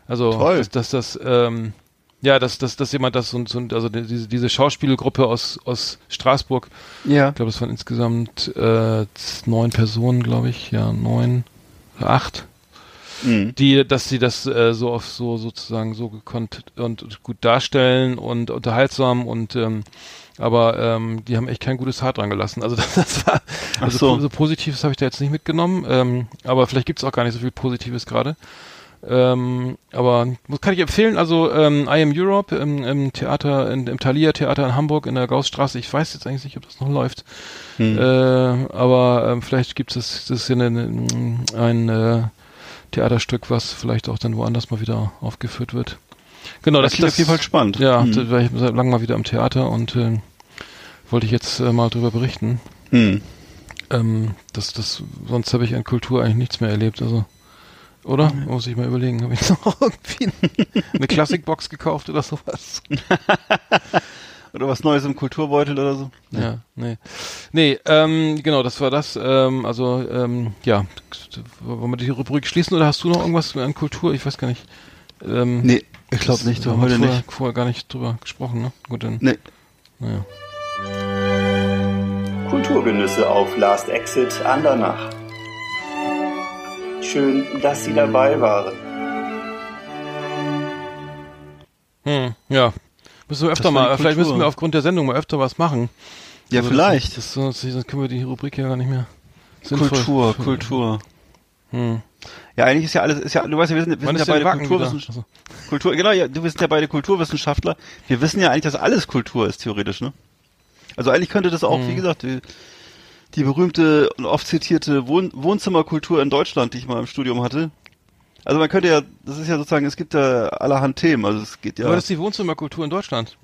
Speaker 2: also
Speaker 3: Toll.
Speaker 2: dass, dass das ähm, ja, dass, dass, dass jemand das so, so also diese, diese Schauspielgruppe aus, aus Straßburg,
Speaker 3: Ja.
Speaker 2: ich glaube, es waren insgesamt äh, neun Personen, glaube ich, ja, neun, acht,
Speaker 3: Mhm.
Speaker 2: die, dass sie das äh, so auf so sozusagen so gekonnt und gut darstellen und unterhaltsam und ähm, aber ähm, die haben echt kein gutes Haar dran gelassen. Also das, das war also
Speaker 3: so.
Speaker 2: so. Positives habe ich da jetzt nicht mitgenommen, ähm, aber vielleicht gibt's auch gar nicht so viel Positives gerade. Ähm, aber kann ich empfehlen, also ähm, I Am Europe im, im Theater, in, im Thalia Theater in Hamburg in der Gaussstraße. Ich weiß jetzt eigentlich nicht, ob das noch läuft.
Speaker 3: Hm.
Speaker 2: Äh, aber ähm, vielleicht gibt es das ist ja eine, ein äh, Theaterstück, was vielleicht auch dann woanders mal wieder aufgeführt wird. Genau,
Speaker 3: Das
Speaker 2: das, das
Speaker 3: auf jeden Fall spannend.
Speaker 2: Ja,
Speaker 3: Hm.
Speaker 2: da war ich seit langem mal wieder im Theater und äh, wollte ich jetzt äh, mal drüber berichten.
Speaker 3: Hm.
Speaker 2: Ähm, das, das, sonst habe ich an Kultur eigentlich nichts mehr erlebt. Also, oder? Muss ich mal überlegen. Habe ich noch irgendwie eine Klassikbox gekauft oder sowas?
Speaker 3: Oder was Neues im Kulturbeutel oder so.
Speaker 2: Ja, nee. Nee, ähm, genau, das war das. Ähm, also, ähm, ja, wollen wir die Rubrik schließen oder hast du noch irgendwas an Kultur? Ich weiß gar nicht. Ähm,
Speaker 3: Nee, ich glaube nicht,
Speaker 2: wir haben
Speaker 3: heute
Speaker 2: vorher,
Speaker 3: nicht.
Speaker 2: vorher gar nicht drüber gesprochen, ne? Gut, dann.
Speaker 3: Nee.
Speaker 2: Naja.
Speaker 5: Kulturgenüsse auf Last Exit Andernach. Schön, dass Sie dabei waren.
Speaker 2: Hm, ja. Müssen wir öfter mal, vielleicht müssen wir aufgrund der Sendung mal öfter was machen.
Speaker 3: Ja,
Speaker 2: Also
Speaker 3: vielleicht.
Speaker 2: Das, das, sonst, können wir die Rubrik ja gar nicht mehr. sinnvoll-
Speaker 3: Kultur, Kultur.
Speaker 2: Hm.
Speaker 3: Ja, eigentlich ist ja alles, ist ja, du weißt ja, wir sind, wir sind ja beide? Kulturwissenschaftler.
Speaker 2: Also,
Speaker 3: Kultur, genau, ja, du bist ja beide Kulturwissenschaftler. Wir wissen ja eigentlich, dass alles Kultur ist, theoretisch, ne? Also eigentlich könnte das auch,
Speaker 2: Mhm.
Speaker 3: wie gesagt, die, die berühmte und oft zitierte Wohn Wohnzimmerkultur in Deutschland, die ich mal im Studium hatte. Also man könnte ja, das ist ja sozusagen, es gibt ja allerhand Themen, also es geht ja.
Speaker 2: Aber das ist die Wohnzimmerkultur in Deutschland.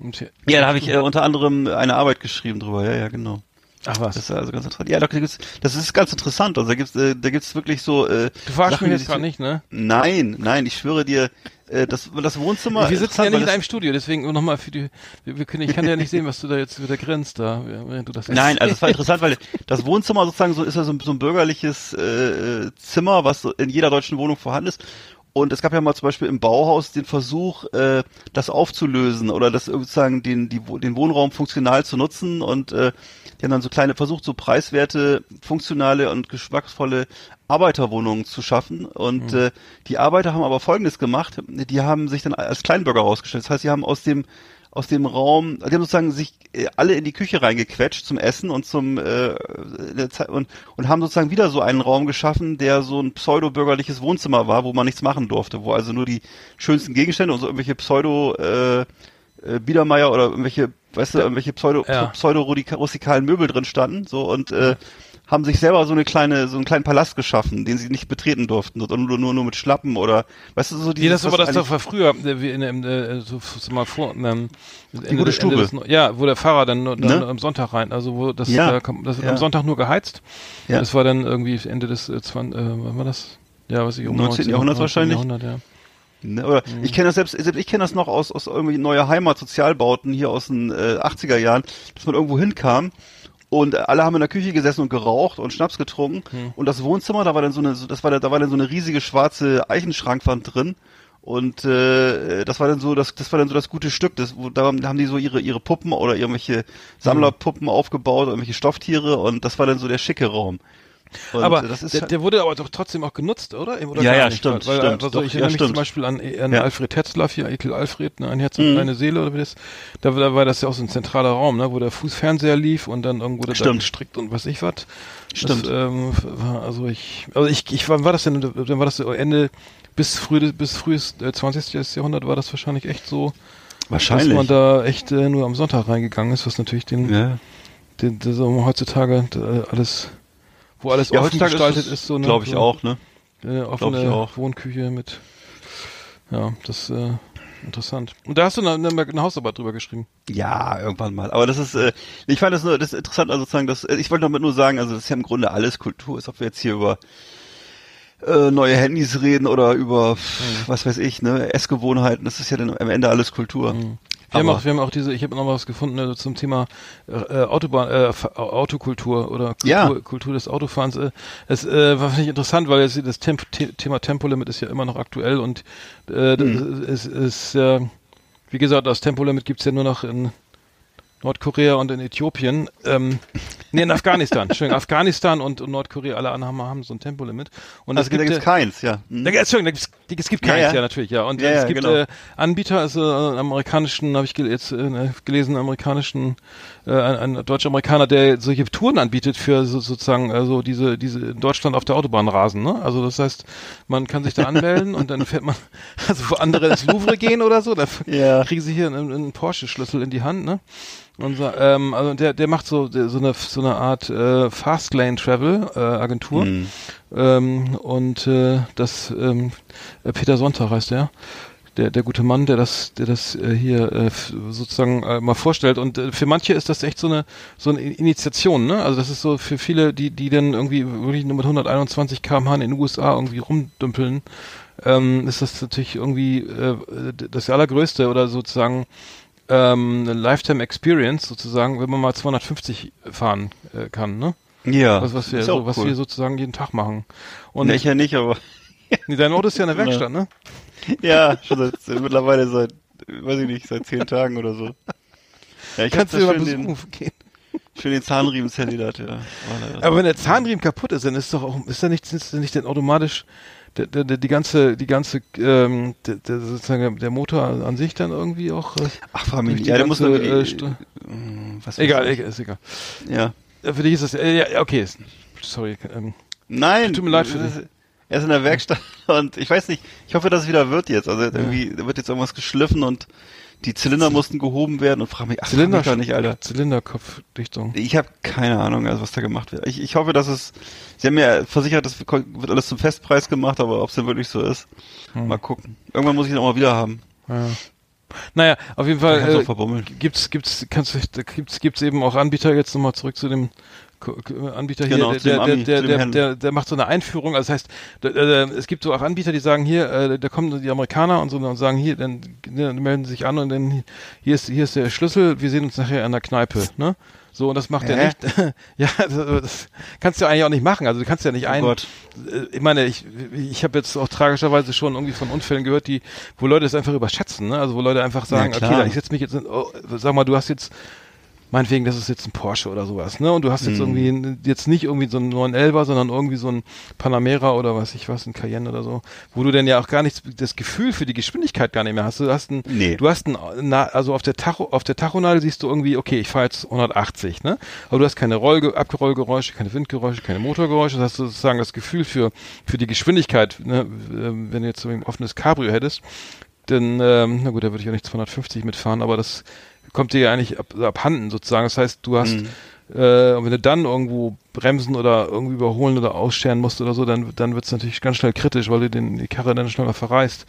Speaker 3: ja, da habe ich äh, unter anderem eine Arbeit geschrieben drüber, ja, ja, genau.
Speaker 2: Ach was.
Speaker 3: Das ist also ganz interessant. Ja, da gibt's, das ist ganz interessant. Also da gibt's, äh, da gibt's wirklich so. Äh,
Speaker 2: du verarschst mich jetzt gerade nicht, ne?
Speaker 3: Nein, nein, ich schwöre dir, äh, das, das Wohnzimmer.
Speaker 2: wir sitzen ja nicht in einem Studio, deswegen nochmal für die, wir, wir können, ich kann ja nicht sehen, was du da jetzt wieder grinst da, während du das
Speaker 3: Nein, also es war interessant, weil das Wohnzimmer sozusagen so ist ja so, ein- so ein bürgerliches äh, Zimmer, was so in jeder deutschen Wohnung vorhanden ist. Und es gab ja mal zum Beispiel im Bauhaus den Versuch, äh, das aufzulösen oder das sozusagen den, die, den Wohnraum funktional zu nutzen und äh, die haben dann so kleine versucht, so preiswerte, funktionale und geschmacksvolle Arbeiterwohnungen zu schaffen. Und äh, die Arbeiter haben aber Folgendes gemacht: Die haben sich dann als Kleinbürger rausgestellt. Das heißt, sie haben aus dem aus dem Raum, die haben sozusagen sich äh, alle in die Küche reingequetscht zum Essen und zum äh, und und haben sozusagen wieder so einen Raum geschaffen, der so ein pseudo-bürgerliches Wohnzimmer war, wo man nichts machen durfte, wo also nur die schönsten Gegenstände und so irgendwelche Pseudo äh, äh, Biedermeier oder irgendwelche, weißt du, irgendwelche pseudo
Speaker 2: Ja.
Speaker 3: pseudo rustikalen Möbel drin standen, so und äh, haben sich selber so eine kleine, so einen kleinen Palast geschaffen, den sie nicht betreten durften, und nur, nur, nur mit Schlappen oder, weißt du, so
Speaker 2: Nee,
Speaker 3: dieses,
Speaker 2: das aber das doch war früher, äh, wie in, in, äh, so, so mal vor, ähm, Ende,
Speaker 3: gute Stube.
Speaker 2: Des, ja, wo der Fahrer dann, nur- dann
Speaker 3: Ne?
Speaker 2: am Sonntag rein, also wo das,
Speaker 3: Ja.
Speaker 2: da kommt, das wird
Speaker 3: Ja.
Speaker 2: am Sonntag nur geheizt.
Speaker 3: Ja.
Speaker 2: Das war dann irgendwie Ende des, äh, 20, äh, wann war das? Ja, was ich um
Speaker 3: 19. Jahrhunderts
Speaker 2: 19.
Speaker 3: wahrscheinlich.
Speaker 2: Jahrhundert, ja.
Speaker 3: Ne? Oder ich kenne das selbst, selbst ich kenne das noch aus, aus irgendwie neuer Heimat, Sozialbauten hier aus den äh, 80er Jahren, dass man irgendwo hinkam und alle haben in der Küche gesessen und geraucht und Schnaps getrunken. Und das Wohnzimmer, da war dann so eine, das war da, war dann so eine riesige schwarze Eichenschrankwand drin. Und äh, das war dann so das das war dann so das gute Stück. Das wo, da haben die so ihre ihre Puppen oder irgendwelche Sammlerpuppen aufgebaut oder irgendwelche Stofftiere. Und das war dann so der schicke Raum und
Speaker 2: aber der,
Speaker 3: halt-
Speaker 2: der wurde aber doch trotzdem auch genutzt, oder? Oder
Speaker 3: Ja, ja,
Speaker 2: nicht?
Speaker 3: stimmt,
Speaker 2: Weil,
Speaker 3: stimmt,
Speaker 2: Also
Speaker 3: doch,
Speaker 2: ich
Speaker 3: ja,
Speaker 2: erinnere mich zum. Beispiel an, an
Speaker 3: Ja.
Speaker 2: Alfred Tetzlaff hier, Ekel Alfred, ne, ein Herz
Speaker 3: Mhm.
Speaker 2: und eine Seele oder wie das. Da, da war das ja auch so ein zentraler Raum, ne, wo der Fußfernseher lief und dann irgendwo da
Speaker 3: Stimmt.
Speaker 2: gestrickt und was ich was.
Speaker 3: Stimmt.
Speaker 2: Das, ähm, war, also ich, also ich, ich wann war das denn? Dann war das Ende bis früh, bis frühes äh, 20. Jahrhundert war das wahrscheinlich echt so,
Speaker 3: wahrscheinlich
Speaker 2: dass man da echt äh, nur am Sonntag reingegangen ist, was natürlich den,
Speaker 3: ja.
Speaker 2: den, den so heutzutage äh, alles, wo alles
Speaker 3: Ja,
Speaker 2: offen gestaltet
Speaker 3: ist,
Speaker 2: ist, so ne,
Speaker 3: glaube ich
Speaker 2: so,
Speaker 3: auch, ne?
Speaker 2: äh, offene
Speaker 3: ich auch.
Speaker 2: Wohnküche mit. Ja, das äh, interessant. Und da hast du eine, eine, eine Hausarbeit drüber geschrieben.
Speaker 3: Ja, irgendwann mal. Aber das ist, äh, ich fand das nur, das ist interessant, also sozusagen, das, ich wollte damit nur sagen, also das ist ja im Grunde alles Kultur, ist, ob wir jetzt hier über äh, neue Handys reden oder über, pff, was weiß ich, ne, Essgewohnheiten, das ist ja dann am Ende alles Kultur.
Speaker 2: Wir haben, auch, wir haben auch diese, ich habe noch mal was gefunden äh, zum Thema äh, Autobahn, äh, Fa- Autokultur oder Kultur,
Speaker 3: Ja.
Speaker 2: Kultur des Autofahrens. Äh, es äh, war finde ich interessant, weil jetzt das Temp The Thema Tempolimit ist ja immer noch aktuell und äh,
Speaker 3: Hm.
Speaker 2: es ist, äh, wie gesagt, das Tempolimit gibt's ja nur noch in Nordkorea und in Äthiopien. Ähm, nee, in Afghanistan. Entschuldigung, Afghanistan und, und Nordkorea, alle anderen haben, so ein Tempolimit. Und
Speaker 3: Also
Speaker 2: es
Speaker 3: da
Speaker 2: gibt,
Speaker 3: gibt's
Speaker 2: äh,
Speaker 3: keins, ja. Hm.
Speaker 2: da, Entschuldigung, da gibt's, die- es gibt
Speaker 3: Ja,
Speaker 2: keins, ja,
Speaker 3: ja.
Speaker 2: natürlich, ja. Und
Speaker 3: Ja,
Speaker 2: es
Speaker 3: ja,
Speaker 2: gibt
Speaker 3: genau.
Speaker 2: äh, Anbieter, also äh, einen amerikanischen, habe ich jetzt äh, gelesen, einen amerikanischen, äh, ein, ein deutscher Amerikaner, der solche Touren anbietet für so, sozusagen also diese diese in Deutschland auf der Autobahn rasen. Ne? Also das heißt, man kann sich da anmelden und dann fährt man, also wo andere ins Louvre gehen oder so,
Speaker 3: Ja.
Speaker 2: kriegen sie hier einen, einen Porsche-Schlüssel in die Hand, ne? So, ähm, also der, der macht so, der, so eine so eine Art äh, Fastlane Travel äh, Agentur.
Speaker 3: Hm.
Speaker 2: Ähm, und äh, das ähm, äh, Peter Sonntag heißt der. Der, der gute Mann, der das, der das äh, hier äh, sozusagen äh, mal vorstellt. Und äh, für manche ist das echt so eine so eine Initiation, ne? Also das ist so für viele, die die dann irgendwie wirklich nur mit 121 km/h in den USA irgendwie rumdümpeln, ähm, ist das natürlich irgendwie äh, das Allergrößte oder sozusagen ähm, eine Lifetime Experience sozusagen, wenn man mal 250 fahren äh, kann, ne?
Speaker 3: Ja.
Speaker 2: Was, was wir
Speaker 3: ist
Speaker 2: so, was
Speaker 3: cool.
Speaker 2: wir sozusagen jeden Tag machen. Und
Speaker 3: nee, ich ja nicht, aber
Speaker 2: nee, dein Auto ist ja in der. Werkstatt, ne?
Speaker 3: ja, schon seit, mittlerweile seit, weiß ich nicht, seit zehn Tagen oder so. Ja, ich
Speaker 2: Kannst du mal besuchen
Speaker 3: den,
Speaker 2: gehen.
Speaker 3: schön den Zahnriemen zerledert, ja.
Speaker 2: Aber wenn der Zahnriemen kaputt ist, dann ist doch auch, ist da nicht, ist da nicht denn automatisch der, der, der, die ganze, die ganze, ähm, der, der, sozusagen der Motor an sich dann irgendwie auch. Äh,
Speaker 3: Ach, Familie,
Speaker 2: die
Speaker 3: ja, der muss
Speaker 2: ganze,
Speaker 3: irgendwie,
Speaker 2: äh,
Speaker 3: äh, was weiß
Speaker 2: egal, egal, ist egal.
Speaker 3: Ja.
Speaker 2: Äh, Für dich ist das, äh, ja, okay, sorry. Ähm,
Speaker 3: Nein.
Speaker 2: Tut mir leid für
Speaker 3: ist- Er ist in der Werkstatt und ich weiß nicht, ich hoffe, dass es wieder wird jetzt. Also irgendwie da wird jetzt irgendwas geschliffen und die Zylinder mussten gehoben werden und frag mich, ach, frag
Speaker 2: Zylinder,
Speaker 3: mich doch nicht, Alter.
Speaker 2: Zylinderkopfdichtung.
Speaker 3: Ich habe keine Ahnung, also was da gemacht wird. Ich, ich hoffe, dass es, sie haben mir versichert, das wird alles zum Festpreis gemacht, aber ob es denn wirklich so ist,
Speaker 2: Hm.
Speaker 3: mal gucken. Irgendwann muss ich ihn auch mal wieder haben.
Speaker 2: Ja. Naja, auf jeden Fall äh, gibt's gibt's kannst gibt's gibt's eben auch Anbieter jetzt nochmal zurück zu dem Anbieter
Speaker 3: Genau,
Speaker 2: hier,
Speaker 3: dem
Speaker 2: der, der, der, der, der, macht so eine Einführung, also das heißt, es gibt so auch Anbieter, die sagen hier, äh, da kommen die Amerikaner und so und sagen hier, dann, dann melden sie sich an und dann hier ist hier ist der Schlüssel, wir sehen uns nachher in der Kneipe, ne? So und das macht er
Speaker 3: Hä?
Speaker 2: nicht. ja, das kannst du eigentlich auch nicht machen. Also du kannst ja nicht
Speaker 3: Oh
Speaker 2: ein
Speaker 3: Gott.
Speaker 2: äh, ich meine, ich, ich habe jetzt auch tragischerweise schon irgendwie von Unfällen gehört, die, wo Leute es einfach überschätzen, ne? Also wo Leute einfach sagen,
Speaker 3: Ja,
Speaker 2: okay, ich setze mich jetzt in, oh, sag mal, du hast jetzt meinetwegen, das ist jetzt ein Porsche oder sowas, ne? Und du hast jetzt
Speaker 3: Mhm.
Speaker 2: irgendwie jetzt nicht irgendwie so einen 911er, sondern irgendwie so ein Panamera oder was ich was, ein Cayenne oder so, wo du denn ja auch gar nichts, das Gefühl für die Geschwindigkeit gar nicht mehr hast. Du hast ein,
Speaker 3: Nee.
Speaker 2: du hast ein, na, also auf der Tacho, auf der Tachonadel siehst du irgendwie, okay, ich fahre jetzt 180, ne? Aber du hast keine Rollge Abrollgeräusche, keine Windgeräusche, keine Motorgeräusche, das hast sozusagen das Gefühl für, für die Geschwindigkeit, ne? Ähm, Wenn du jetzt so ein offenes Cabrio hättest, dann, ähm, na gut, da würde ich auch nicht 250 mitfahren, aber das kommt dir ja eigentlich ab, abhanden sozusagen. Das heißt, du hast,
Speaker 3: Mhm.
Speaker 2: äh, und wenn du dann irgendwo bremsen oder irgendwie überholen oder ausscheren musst oder so, dann, dann wird es natürlich ganz schnell kritisch, weil du den, die Karre dann schneller verreißt,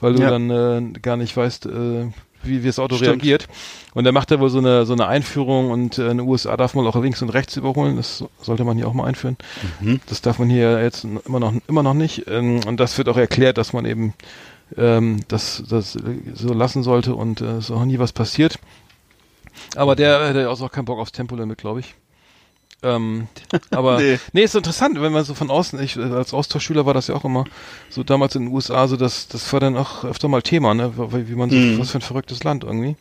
Speaker 2: weil du
Speaker 3: Ja.
Speaker 2: dann äh, gar nicht weißt, äh, wie, wie das Auto
Speaker 3: Stimmt.
Speaker 2: reagiert. Und da macht er wohl so eine, so eine Einführung und äh, in den USA darf man auch links und rechts überholen. Das sollte man hier auch mal einführen.
Speaker 3: Mhm.
Speaker 2: Das darf man hier jetzt immer noch, immer noch nicht. Ähm, und das wird auch erklärt, dass man eben ähm, das, das so lassen sollte und äh, ist auch nie was passiert. Aber der hätte auch keinen Bock aufs Tempolimit, glaube ich. Ähm, aber nee.
Speaker 3: Nee.
Speaker 2: ist interessant, wenn man so von außen, ich äh, als Austauschschüler war das ja auch immer so damals in den USA, so das, das war dann auch öfter mal Thema, ne, wie, wie man so,
Speaker 3: Mhm.
Speaker 2: was für ein verrücktes Land irgendwie.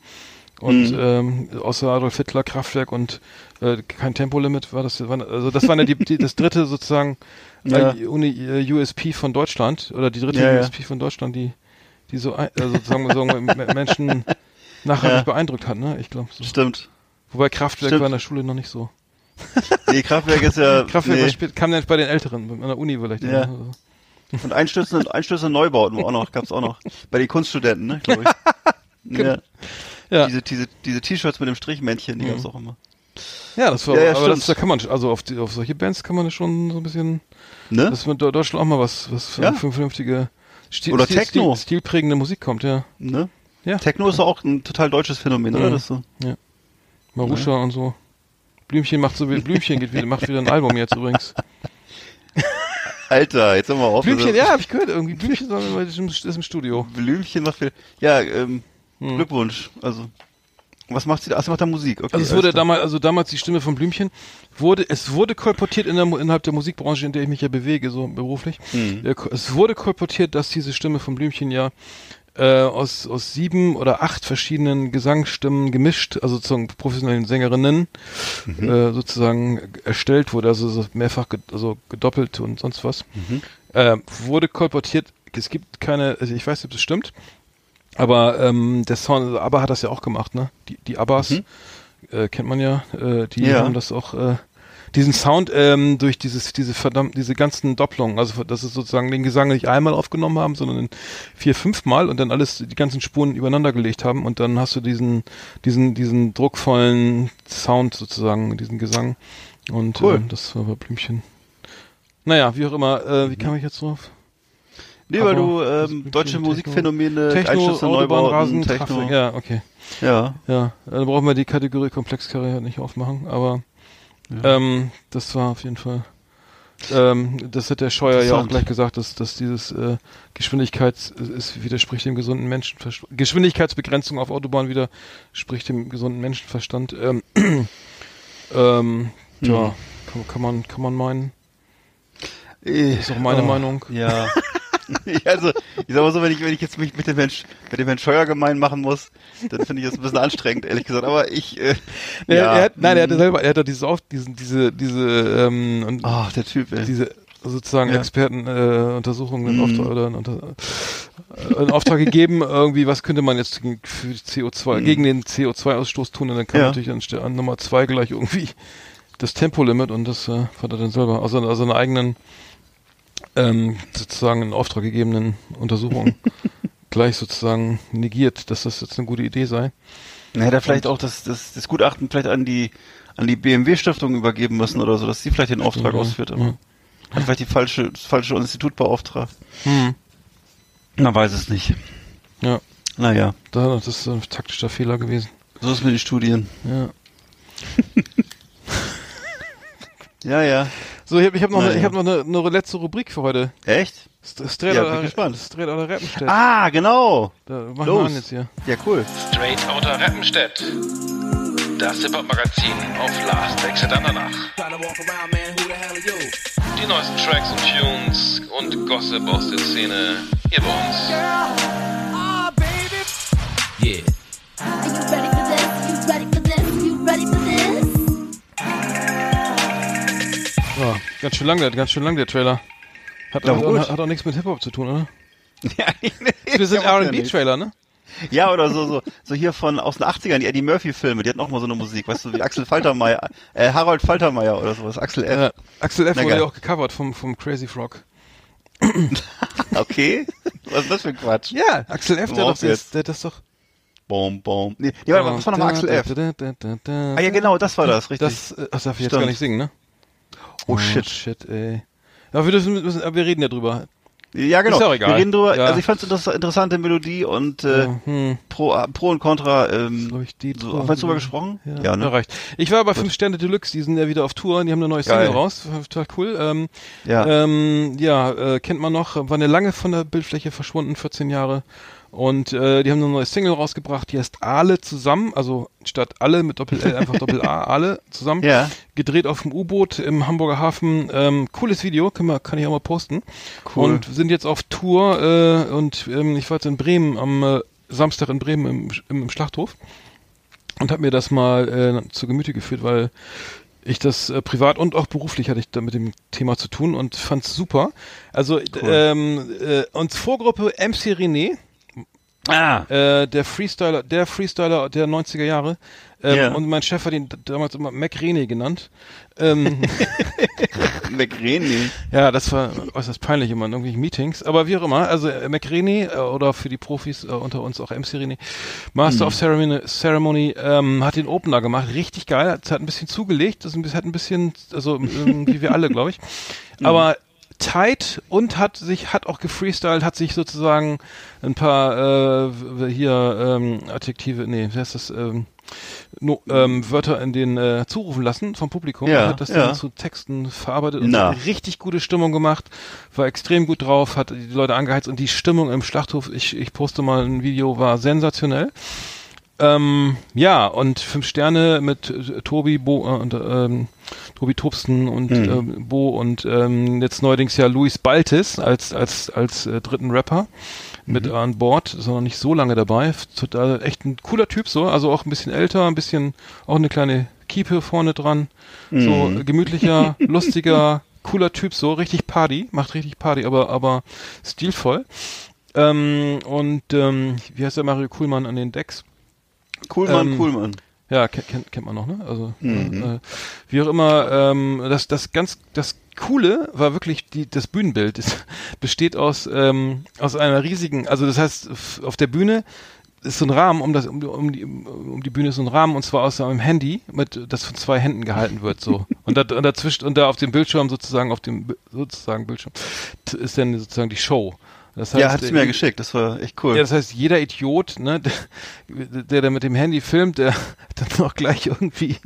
Speaker 2: Und
Speaker 3: Mhm.
Speaker 2: ähm, außer Adolf Hitler, Kraftwerk und äh, kein Tempolimit war das, war, also das war ja die, die, das dritte sozusagen
Speaker 3: Ja.
Speaker 2: äh, Uni, äh, USP von Deutschland oder die dritte
Speaker 3: Ja.
Speaker 2: USP von Deutschland, die, die so ein, also sozusagen so Menschen nachhaltig
Speaker 3: Ja.
Speaker 2: beeindruckt hat, ne? Ich glaube so.
Speaker 3: Stimmt.
Speaker 2: Wobei Kraftwerk
Speaker 3: Stimmt.
Speaker 2: war in der Schule noch nicht so.
Speaker 3: Nee, Kraftwerk ist ja.
Speaker 2: Kraftwerk
Speaker 3: nee.
Speaker 2: spät, kam dann bei den Älteren, an der Uni vielleicht.
Speaker 3: Ja.
Speaker 2: ne?
Speaker 3: Und einstürzende, einstürzende Neubauten war auch noch, gab's auch noch. Bei den Kunststudenten, ne, glaube ich. ja.
Speaker 2: Ja.
Speaker 3: Diese, diese, diese T-Shirts mit dem Strichmännchen, die
Speaker 2: Mhm.
Speaker 3: gab's auch immer.
Speaker 2: Ja, das war,
Speaker 3: Ja, ja,
Speaker 2: aber das, da kann man, also auf, die, auf solche Bands kann man schon so ein bisschen,
Speaker 3: Ne?
Speaker 2: dass man Deutschland auch mal was, was für,
Speaker 3: Ja.
Speaker 2: vernünftige, Stil,
Speaker 3: Oder
Speaker 2: Stil,
Speaker 3: Techno.
Speaker 2: Stil, stilprägende Musik kommt, ja.
Speaker 3: ne?
Speaker 2: Ja.
Speaker 3: Techno ist auch ein total deutsches Phänomen, oder?
Speaker 2: Mhm.
Speaker 3: Das so.
Speaker 2: Marusha und so. Blümchen macht so wie Blümchen geht wieder, macht wieder ein Album jetzt übrigens.
Speaker 3: Alter, jetzt hör mal auf.
Speaker 2: Blümchen,
Speaker 3: Also,
Speaker 2: ja, habe ich gehört, irgendwie Blümchen ist im, Studio.
Speaker 3: Blümchen macht viel. Ja, ähm,
Speaker 2: Hm.
Speaker 3: Glückwunsch. Also, was macht sie da? Sie macht da Musik. Okay,
Speaker 2: Also es wurde
Speaker 3: klar.
Speaker 2: damals, also damals die Stimme von Blümchen wurde, es wurde kolportiert in der, innerhalb der Musikbranche, in der ich mich ja bewege, so beruflich.
Speaker 3: Hm.
Speaker 2: Äh, Es wurde kolportiert, dass diese Stimme von Blümchen ja äh, aus, aus sieben oder acht verschiedenen Gesangsstimmen gemischt, also sozusagen professionellen Sängerinnen,
Speaker 3: Mhm.
Speaker 2: äh, sozusagen erstellt wurde, also so mehrfach ged also gedoppelt und sonst was.
Speaker 3: Mhm.
Speaker 2: Äh, wurde kolportiert, es gibt keine, also ich weiß nicht, ob das stimmt, aber ähm, der Sound, also ABBA hat das ja auch gemacht, ne? Die, die Abbas,
Speaker 3: Mhm.
Speaker 2: äh, kennt man ja, äh, die
Speaker 3: Ja.
Speaker 2: haben das auch, äh, diesen Sound ähm, durch dieses, diese verdammt, diese ganzen Doppelungen, also dass es sozusagen den Gesang nicht einmal aufgenommen haben, sondern vier, fünf Mal und dann alles, die ganzen Spuren übereinander gelegt haben und dann hast du diesen, diesen, diesen druckvollen Sound sozusagen, diesen Gesang und
Speaker 3: Cool.
Speaker 2: äh, das war bei Blümchen. Naja, wie auch immer, äh, wie kam ich jetzt drauf?
Speaker 3: Nee, weil du
Speaker 2: das
Speaker 3: ähm, deutsche
Speaker 2: Techno-
Speaker 3: Musikphänomene,
Speaker 2: Techno, Autobahn, Rasen,
Speaker 3: Techno.
Speaker 2: Kraftwerk, ja, okay.
Speaker 3: Ja.
Speaker 2: Ja, dann brauchen wir die Kategorie Komplexkarriere nicht aufmachen, aber ähm, das war auf jeden Fall. Ähm, das hat der Scheuer ja auch gleich gesagt, dass, dass dieses äh, Geschwindigkeits es widerspricht dem gesunden Menschenverstand. Geschwindigkeitsbegrenzung auf Autobahn widerspricht dem gesunden Menschenverstand. Ähm, ähm, ja,
Speaker 3: Hm.
Speaker 2: kann, kann man kann man meinen.
Speaker 3: Äh,
Speaker 2: Ist auch meine
Speaker 3: oh,
Speaker 2: Meinung.
Speaker 3: Ja. also, ich sag mal so, wenn ich, wenn ich jetzt mich mit dem Mensch, mit dem Herrn Scheuer gemein machen muss, dann finde ich das ein bisschen anstrengend, ehrlich gesagt. Aber ich, äh,
Speaker 2: Er,
Speaker 3: ja.
Speaker 2: er hat, nein, er hatte
Speaker 3: mm.
Speaker 2: selber, er hat da dieses auf, diesen, diese, diese, ähm,
Speaker 3: Ach, der Typ, ey.
Speaker 2: diese sozusagen
Speaker 3: Ja.
Speaker 2: Expertenuntersuchungen äh. Auftrag, oder in, unter, äh, in Auftrag gegeben, irgendwie, was könnte man jetzt gegen, für die CO2,
Speaker 3: Mhm.
Speaker 2: gegen den CO2-Ausstoß tun und dann kam
Speaker 3: Ja.
Speaker 2: natürlich an, an Nummer zwei gleich irgendwie das Tempolimit und das äh, hat er dann selber aus seiner, aus seiner eigenen ähm, sozusagen in Auftrag gegebenen Untersuchung gleich sozusagen negiert, dass das jetzt eine gute Idee sei.
Speaker 3: Dann hätte er vielleicht auch das, das, das Gutachten vielleicht an die, an die BMW-Stiftung übergeben müssen oder so, dass sie vielleicht den Auftrag
Speaker 2: ja.
Speaker 3: ausführt. Aber
Speaker 2: Ja.
Speaker 3: Hat vielleicht die falsche, das falsche Institut beauftragt.
Speaker 2: Hm.
Speaker 3: Man weiß es nicht.
Speaker 2: Ja,
Speaker 3: Naja,
Speaker 2: da, das ist ein taktischer Fehler gewesen.
Speaker 3: so ist mit den Studien.
Speaker 2: Ja.
Speaker 3: Ja, ja.
Speaker 2: So, ich habe ich hab noch, ich
Speaker 3: ja.
Speaker 2: hab noch eine, eine letzte Rubrik für heute.
Speaker 3: Echt?
Speaker 2: St- Straight
Speaker 3: Ja,
Speaker 2: oder,
Speaker 3: bin gespannt.
Speaker 2: Straight oder Rappenstedt.
Speaker 3: Ah, genau.
Speaker 2: Da machen wir
Speaker 3: los.
Speaker 2: an jetzt hier.
Speaker 3: Ja, cool.
Speaker 1: Straight Outta Rappenstedt. Das Hip-Hop-Magazin auf Last Exit Andernach. Die neuesten Tracks und Tunes und Gossip aus der Szene hier bei uns.
Speaker 6: Are
Speaker 2: ganz schön lang, der, ganz schön lang der Trailer. Hat,
Speaker 3: Ja, gut.
Speaker 2: hat, auch nichts mit Hip-Hop zu tun, oder?
Speaker 3: Ja,
Speaker 2: Wir sind R&B-Trailer, ne?
Speaker 3: Ja, oder so, so, so hier von aus den 80ern, die Eddie Murphy-Filme, die hatten auch mal so eine Musik, weißt du, wie Axel Faltermeier, äh, Harold Faltermeier oder sowas, Axel F.
Speaker 2: Ja, Axel F.
Speaker 3: Na,
Speaker 2: wurde ja auch gecovert vom, vom Crazy Frog.
Speaker 3: Okay. Was ist das für ein Quatsch?
Speaker 2: Ja, Axel F., der, doch, der, der das doch...
Speaker 3: Bom, bom. Nee, nee warte mal, was war nochmal Axel F? Ah ja, genau, das war das, richtig.
Speaker 2: Das, äh, das darf ich jetzt
Speaker 3: Stimmt.
Speaker 2: gar nicht singen, ne?
Speaker 3: Oh shit.
Speaker 2: shit, ey. Ja, wir, müssen, aber wir reden ja drüber.
Speaker 3: Ja, genau.
Speaker 2: Ist auch egal.
Speaker 3: Wir reden drüber.
Speaker 2: Ja.
Speaker 3: Also ich fand es interessante Melodie und äh,
Speaker 2: hm.
Speaker 3: pro, pro und contra. Ähm,
Speaker 2: Glaub ich, die
Speaker 3: so, haben wir drüber gesprochen?
Speaker 2: Ja,
Speaker 3: ne?
Speaker 2: reicht. Ich war bei 5 Sterne Deluxe, die sind ja wieder auf Tour, die haben eine neue Single
Speaker 3: Geil.
Speaker 2: raus, total cool. Ähm,
Speaker 3: Ja.
Speaker 2: ähm, ja äh, kennt man noch, war eine lange von der Bildfläche verschwunden, 14 Jahre. Und äh, die haben eine neue Single rausgebracht, die heißt Alle zusammen, also statt alle mit Doppel L einfach Doppel A, alle zusammen.
Speaker 3: Ja.
Speaker 2: Gedreht auf dem U-Boot im Hamburger Hafen. Ähm, cooles Video, kann, man, kann ich auch mal posten.
Speaker 3: Cool.
Speaker 2: Und sind jetzt auf Tour äh, und ähm, ich war jetzt in Bremen am äh, Samstag in Bremen im, im, im Schlachthof und habe mir das mal äh, zu Gemüte geführt, weil ich das äh, privat und auch beruflich hatte ich da mit dem Thema zu tun und fand's super. Also ähm, äh, und Vorgruppe MC René,
Speaker 3: Ah.
Speaker 2: äh, der Freestyler, der Freestyler der 90er Jahre. Ähm,
Speaker 3: Ja.
Speaker 2: Und mein Chef hat ihn damals immer Mac René genannt. Ähm,
Speaker 3: McRené.
Speaker 2: ja, das war äußerst peinlich immer in irgendwelchen Meetings. Aber wie auch immer, also äh, Mac René äh, oder für die Profis äh, unter uns auch MC René, Master of Ceremony, Ceremony ähm, hat den Opener gemacht. Richtig geil. Hat ein bisschen zugelegt. Das bisschen- hat ein bisschen, also ähm, wie wir alle, glaube ich. Aber tight und hat sich, hat auch gefreestylt, hat sich sozusagen ein paar äh, hier ähm, Adjektive, nee, wie heißt das, ähm, no, ähm, Wörter in den äh, zurufen lassen vom Publikum.
Speaker 3: Ja,
Speaker 2: hat das
Speaker 3: ja.
Speaker 2: dann zu Texten verarbeitet und richtig gute Stimmung gemacht, war extrem gut drauf, hat die Leute angeheizt und die Stimmung im Schlachthof, ich, ich poste mal ein Video, war sensationell. Ähm, ja, und fünf Sterne mit äh, Tobi, Bo äh, und ähm, Tobi Tobsten und ähm, Bo und ähm, jetzt neuerdings ja Luis Baltis als als als äh, dritten Rapper mit an Bord, ist noch nicht so lange dabei. Total echt ein cooler Typ so, also auch ein bisschen älter, ein bisschen auch eine kleine Kiepe vorne dran, so äh, gemütlicher, lustiger, cooler Typ so, richtig Party, macht richtig Party, aber aber stilvoll. Ähm, und ähm, wie heißt der Mario Kuhlmann an den Decks?
Speaker 3: Coolmann,
Speaker 2: Ähm,
Speaker 3: Coolmann.
Speaker 2: Ja, kennt, kennt, man noch, ne? Also
Speaker 3: Mhm.
Speaker 2: äh, wie auch immer, ähm, das das ganz das Coole war wirklich die das Bühnenbild. Es besteht aus ähm, aus einer riesigen, also das heißt auf der Bühne ist so ein Rahmen um das um, die- um die um die Bühne ist so ein Rahmen und zwar aus einem Handy mit das von zwei Händen gehalten wird so und, da, und dazwischen und da auf dem Bildschirm sozusagen auf dem sozusagen Bildschirm ist dann sozusagen die Show. Das
Speaker 3: Ja, hat es
Speaker 2: äh,
Speaker 3: mir ja geschickt. Das war echt cool.
Speaker 2: ja, das heißt, jeder Idiot, ne, der, der, der mit dem Handy filmt, der dann noch gleich irgendwie,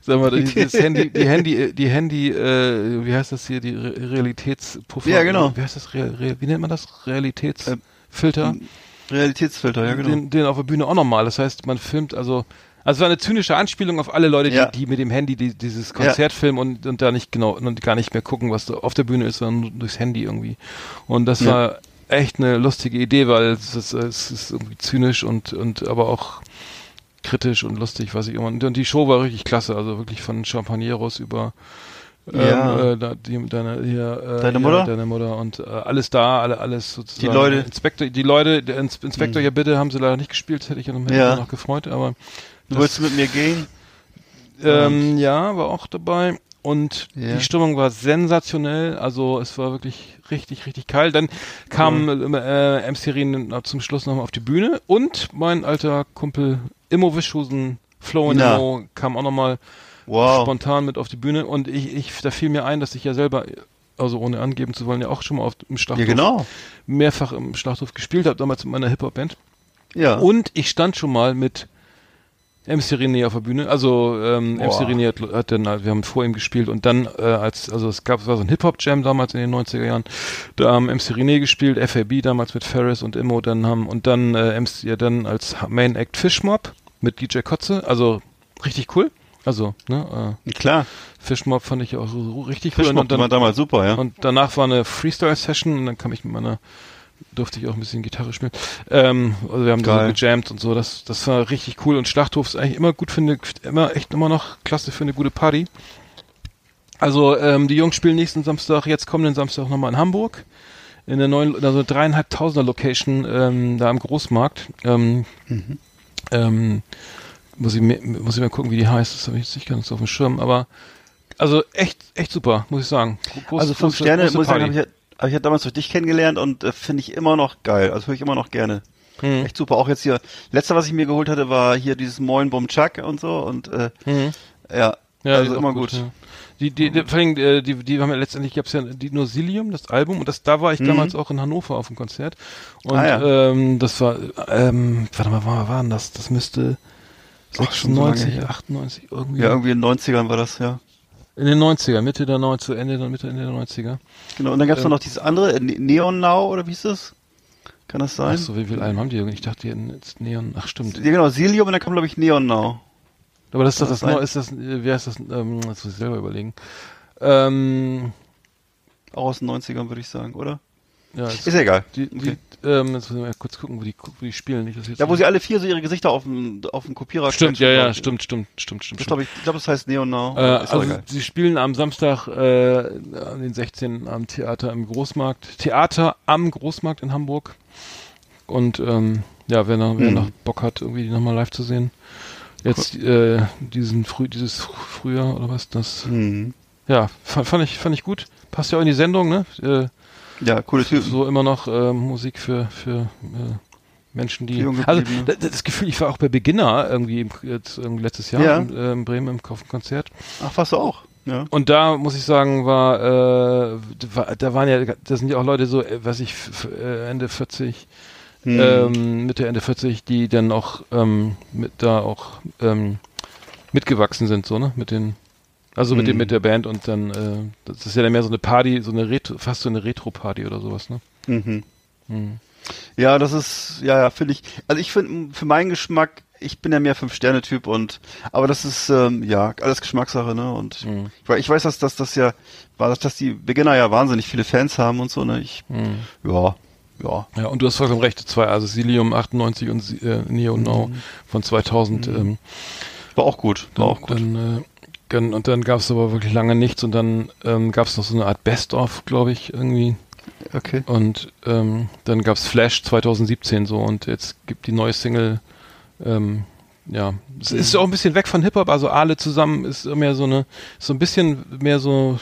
Speaker 2: sag mal, das Handy, die Handy, die Handy, äh, wie heißt das hier, die Re Realitätspuffer?
Speaker 3: Ja, genau.
Speaker 2: Wie heißt das? Real, Real, wie nennt man das? Realitätsfilter?
Speaker 3: Realitätsfilter, ja genau.
Speaker 2: den, den auf der Bühne auch nochmal. Das heißt, man filmt also, also es war eine zynische Anspielung auf alle Leute, die,
Speaker 3: Ja.
Speaker 2: die mit dem Handy die, dieses Konzert filmen und, und da nicht genau und gar nicht mehr gucken, was da auf der Bühne ist, sondern nur durchs Handy irgendwie. Und das
Speaker 3: Ja.
Speaker 2: war echt eine lustige Idee, weil es ist, es ist irgendwie zynisch und, und aber auch kritisch und lustig, was ich immer. Und die Show war richtig klasse, also wirklich von Champagneros über
Speaker 3: Ja.
Speaker 2: ähm, äh, die, deine, hier, äh,
Speaker 3: Deine Mutter?
Speaker 2: Deine Mutter und äh, alles da, alle, alles sozusagen.
Speaker 3: Leute.
Speaker 2: Inspektor, die Leute, der Ins Inspektor, ja bitte, haben sie leider nicht gespielt, hätte ich ja
Speaker 3: Ja.
Speaker 2: noch gefreut, aber
Speaker 3: Du wolltest mit mir gehen?
Speaker 2: ähm, ja, war auch dabei. Und
Speaker 3: Ja.
Speaker 2: die Stimmung war sensationell, also es war wirklich richtig, richtig geil. Dann kam äh, MC Rin zum Schluss nochmal auf die Bühne und mein alter Kumpel Immo Wischhusen, Flo und
Speaker 3: Na.
Speaker 2: Immo, kam auch nochmal
Speaker 3: Wow.
Speaker 2: spontan mit auf die Bühne und ich, ich, da fiel mir ein, dass ich ja selber, also ohne angeben zu wollen, ja auch schon mal auf, im Schlachthof,
Speaker 3: Ja, genau.
Speaker 2: mehrfach im Schlachthof gespielt habe, damals mit meiner Hip-Hop-Band.
Speaker 3: Ja.
Speaker 2: Und ich stand schon mal mit MC René auf der Bühne. Also ähm, MC
Speaker 3: Boah.
Speaker 2: René hat, hat dann, wir haben vor ihm gespielt und dann äh, als, also es gab, es war so ein Hip-Hop-Jam damals in den 90er Jahren. Da haben MC René gespielt, FAB damals mit Ferris und Immo, dann haben und dann äh, MC, ja dann als Main Act Fishmob mit DJ Kotze. Also richtig cool. Also, ne, äh,
Speaker 3: Klar.
Speaker 2: Fishmob fand ich auch so, so richtig cool.
Speaker 3: Fischmob
Speaker 2: und dann,
Speaker 3: war damals super, ja.
Speaker 2: und danach war eine Freestyle-Session und dann kam ich mit meiner, durfte ich auch ein bisschen Gitarre spielen. Ähm, also wir haben da so gejammt und so, das, das war richtig cool und Schlachthof ist eigentlich immer gut für eine, immer echt immer noch klasse für eine gute Party. Also ähm, die Jungs spielen nächsten Samstag, jetzt kommenden Samstag nochmal in Hamburg in der neuen, also dreieinhalbtausender Location ähm, da am Großmarkt. Ähm,
Speaker 3: Mhm.
Speaker 2: ähm, muss ich muss ich mal gucken, wie die heißt. Das habe ich jetzt nicht ganz auf dem Schirm, aber also echt, echt super, muss ich sagen. Groß,
Speaker 3: also fünf
Speaker 2: große-
Speaker 3: Sterne,
Speaker 2: große
Speaker 3: muss ich sagen, habe ich, ja- hab ich ja damals durch dich kennengelernt und äh, finde ich immer noch geil. Also höre ich immer noch gerne.
Speaker 2: Hm.
Speaker 3: Echt super. Auch jetzt hier, letzte, was ich mir geholt hatte, war hier dieses Moin Bum Chuck und so und äh,
Speaker 2: Mhm.
Speaker 3: ja,
Speaker 2: Ja,
Speaker 3: also immer
Speaker 2: auch
Speaker 3: gut.
Speaker 2: Ja. Die, die, die, vor allem, äh, die, die haben ja letztendlich gab's ja die Nosilium, das Album, und das, da war ich damals auch in Hannover auf dem Konzert. Und
Speaker 3: Mhm. Ah, ja.
Speaker 2: ähm, das war, ähm, warte mal, wann war denn das? Das müsste
Speaker 3: Ach, schon so lange
Speaker 2: 96,
Speaker 3: her.
Speaker 2: 98, irgendwie.
Speaker 3: Ja, irgendwie in den 90ern war das, ja.
Speaker 2: In den 90er, Mitte der 90er, Ende, der- Mitte, Ende der 90er.
Speaker 3: Genau, und dann gab es
Speaker 2: Ähm.
Speaker 3: noch dieses andere, äh, Ne- Neon Now, oder wie hieß das? Kann das sein?
Speaker 2: Ach so, wie viele Alben haben die? Ich dachte, die hätten jetzt Neon, ach stimmt.
Speaker 3: Ja, genau, Silium und dann kam, glaube ich, Neon Now.
Speaker 2: Aber das ist doch das,
Speaker 3: das
Speaker 2: ist das, äh, wie heißt das, ähm, das muss ich selber überlegen. Ähm,
Speaker 3: Auch aus den 90ern, würde ich sagen, oder?
Speaker 2: Ja,
Speaker 3: Ist ja egal.
Speaker 2: Die, die,
Speaker 3: Okay.
Speaker 2: ähm, jetzt müssen wir mal kurz gucken, wo die, wo die spielen. Nicht, dass jetzt
Speaker 3: Ja, wo sie alle vier so ihre Gesichter auf dem, auf dem Kopierer
Speaker 2: Stimmt, ja,
Speaker 3: glaub
Speaker 2: ja,
Speaker 3: ich.
Speaker 2: stimmt, stimmt, stimmt, stimmt. Stimmt.
Speaker 3: glaube ich, ich glaube, das heißt Neon Now.
Speaker 2: Äh,
Speaker 3: ist
Speaker 2: also sie spielen am Samstag äh, an den 16. am Theater im Großmarkt. Theater am Großmarkt in Hamburg. Und ähm, ja, wer, noch, wer
Speaker 3: Mhm.
Speaker 2: noch Bock hat, irgendwie die nochmal live zu sehen. Jetzt äh, diesen früh, dieses Frühjahr oder was, das
Speaker 3: Mhm.
Speaker 2: ja, fand, fand ich fand ich gut. Passt ja auch in die Sendung, ne? Äh,
Speaker 3: Ja, coole Typen.
Speaker 2: so immer noch äh, Musik für für äh, Menschen, die also
Speaker 3: gebliebene.
Speaker 2: da- das Gefühl, ich war auch bei Beginner irgendwie jetzt, irgendwie letztes Jahr
Speaker 3: Ja.
Speaker 2: in, äh, in Bremen im Konzert.
Speaker 3: Ach, warst du auch? Ja.
Speaker 2: Und da muss ich sagen, war, äh, war da waren ja, da sind ja auch Leute so, äh, was ich, äh, Ende 40,
Speaker 3: Hm.
Speaker 2: ähm, Mitte, Ende 40, die dann auch ähm, mit da auch ähm, mitgewachsen sind, so, ne? Mit den, also mit dem,
Speaker 3: Hm.
Speaker 2: mit der Band und dann, äh, das ist ja dann mehr so eine Party, so eine Retro, fast so eine Retro-Party oder sowas, ne?
Speaker 3: Mhm.
Speaker 2: Hm.
Speaker 3: Ja, das ist, ja, ja, finde ich. Also ich finde, für meinen Geschmack, ich bin ja mehr Fünf-Sterne-Typ und, aber das ist, ähm, ja, alles Geschmackssache, ne? Und
Speaker 2: Mhm.
Speaker 3: ich, ich weiß, dass, dass das ja, war, dass die Beginner ja wahnsinnig viele Fans haben und so, ne? Ich,
Speaker 2: Mhm.
Speaker 3: ja, ja.
Speaker 2: Ja, und du hast vollkommen recht, zwei, also Silium 98 und äh, Neo Now von 2000, ähm,
Speaker 3: War auch gut, war
Speaker 2: Dann,
Speaker 3: auch gut.
Speaker 2: Dann, äh, dann, und dann gab es aber wirklich lange nichts und dann ähm, gab es noch so eine Art Best-of, glaube ich, irgendwie.
Speaker 3: okay.
Speaker 2: Und ähm, dann gab es Flash 2017 so und jetzt gibt die neue Single, ähm, ja, es ist auch ein bisschen weg von Hip-Hop, also alle zusammen ist mehr so eine, so ein bisschen mehr so,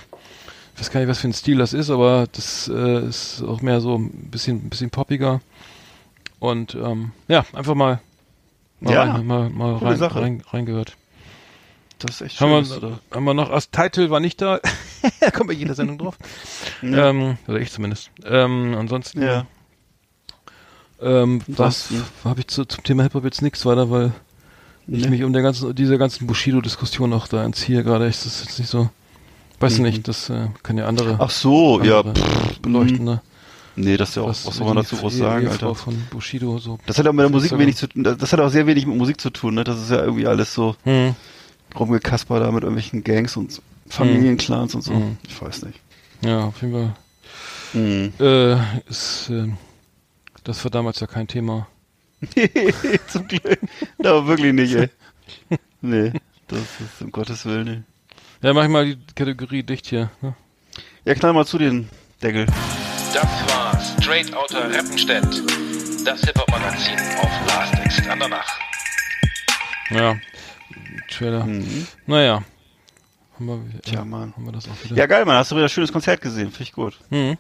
Speaker 2: ich weiß gar nicht, was für ein Stil das ist, aber das äh, ist auch mehr so ein bisschen, ein bisschen poppiger. Und ähm, ja, einfach mal, mal,
Speaker 3: Ja,
Speaker 2: rein, mal, mal rein, rein, reingehört.
Speaker 3: Das ist echt schön.
Speaker 2: Haben
Speaker 3: du
Speaker 2: wir,
Speaker 3: da-
Speaker 2: haben wir noch, als Titel war nicht da. da kommt bei jeder Sendung drauf.
Speaker 3: Ja.
Speaker 2: Ähm, oder ich zumindest. Ähm, ansonsten,
Speaker 3: ja.
Speaker 2: ähm, was
Speaker 3: Ansonsten.
Speaker 2: habe ich zu, zum Thema Hip-Hop jetzt nichts weiter, weil ich
Speaker 3: Nee.
Speaker 2: mich um der ganzen, dieser ganzen Bushido-Diskussion auch da entziehe gerade. Ich, das ist jetzt nicht so, weiß
Speaker 3: Mhm.
Speaker 2: nicht, das äh, kann ja andere,
Speaker 3: Ach so, ja.
Speaker 2: andere
Speaker 3: pff,
Speaker 2: beleuchten. Ne?
Speaker 3: Nee, das ist ja auch, was, soll man dazu groß
Speaker 2: Ehe-
Speaker 3: sagen,
Speaker 2: Ehefrau
Speaker 3: Alter?
Speaker 2: von Bushido so.
Speaker 3: Das hat auch mit der Musik
Speaker 2: Instagram.
Speaker 3: wenig zu tun, das das hat auch sehr wenig mit Musik zu tun, ne? Das ist ja irgendwie alles so
Speaker 2: Hm.
Speaker 3: Rumgekasper da mit irgendwelchen Gangs und Familienclans und so.
Speaker 2: Mhm.
Speaker 3: Ich weiß nicht.
Speaker 2: Ja, auf jeden Fall.
Speaker 3: Mhm.
Speaker 2: Äh, ist, äh, das war damals ja kein Thema.
Speaker 3: Zum Glück. Aber wirklich nicht, ey. Nee, das ist um Gottes Willen, nee.
Speaker 2: Ja, mach ich mal die Kategorie dicht hier. Ne?
Speaker 3: Ja, knall mal zu den Deckel.
Speaker 1: Das war Straight Outta Rappenstedt, das Hip-Hop-Magazin auf Last Exit Andernach.
Speaker 2: Ja, Trailer.
Speaker 3: Mhm.
Speaker 2: Naja. Haben wir,
Speaker 3: Tja, Mann.
Speaker 2: Haben wir das auch wieder.
Speaker 3: Ja, geil, Mann. Hast du wieder ein schönes Konzert gesehen. Finde ich gut.
Speaker 2: Mhm.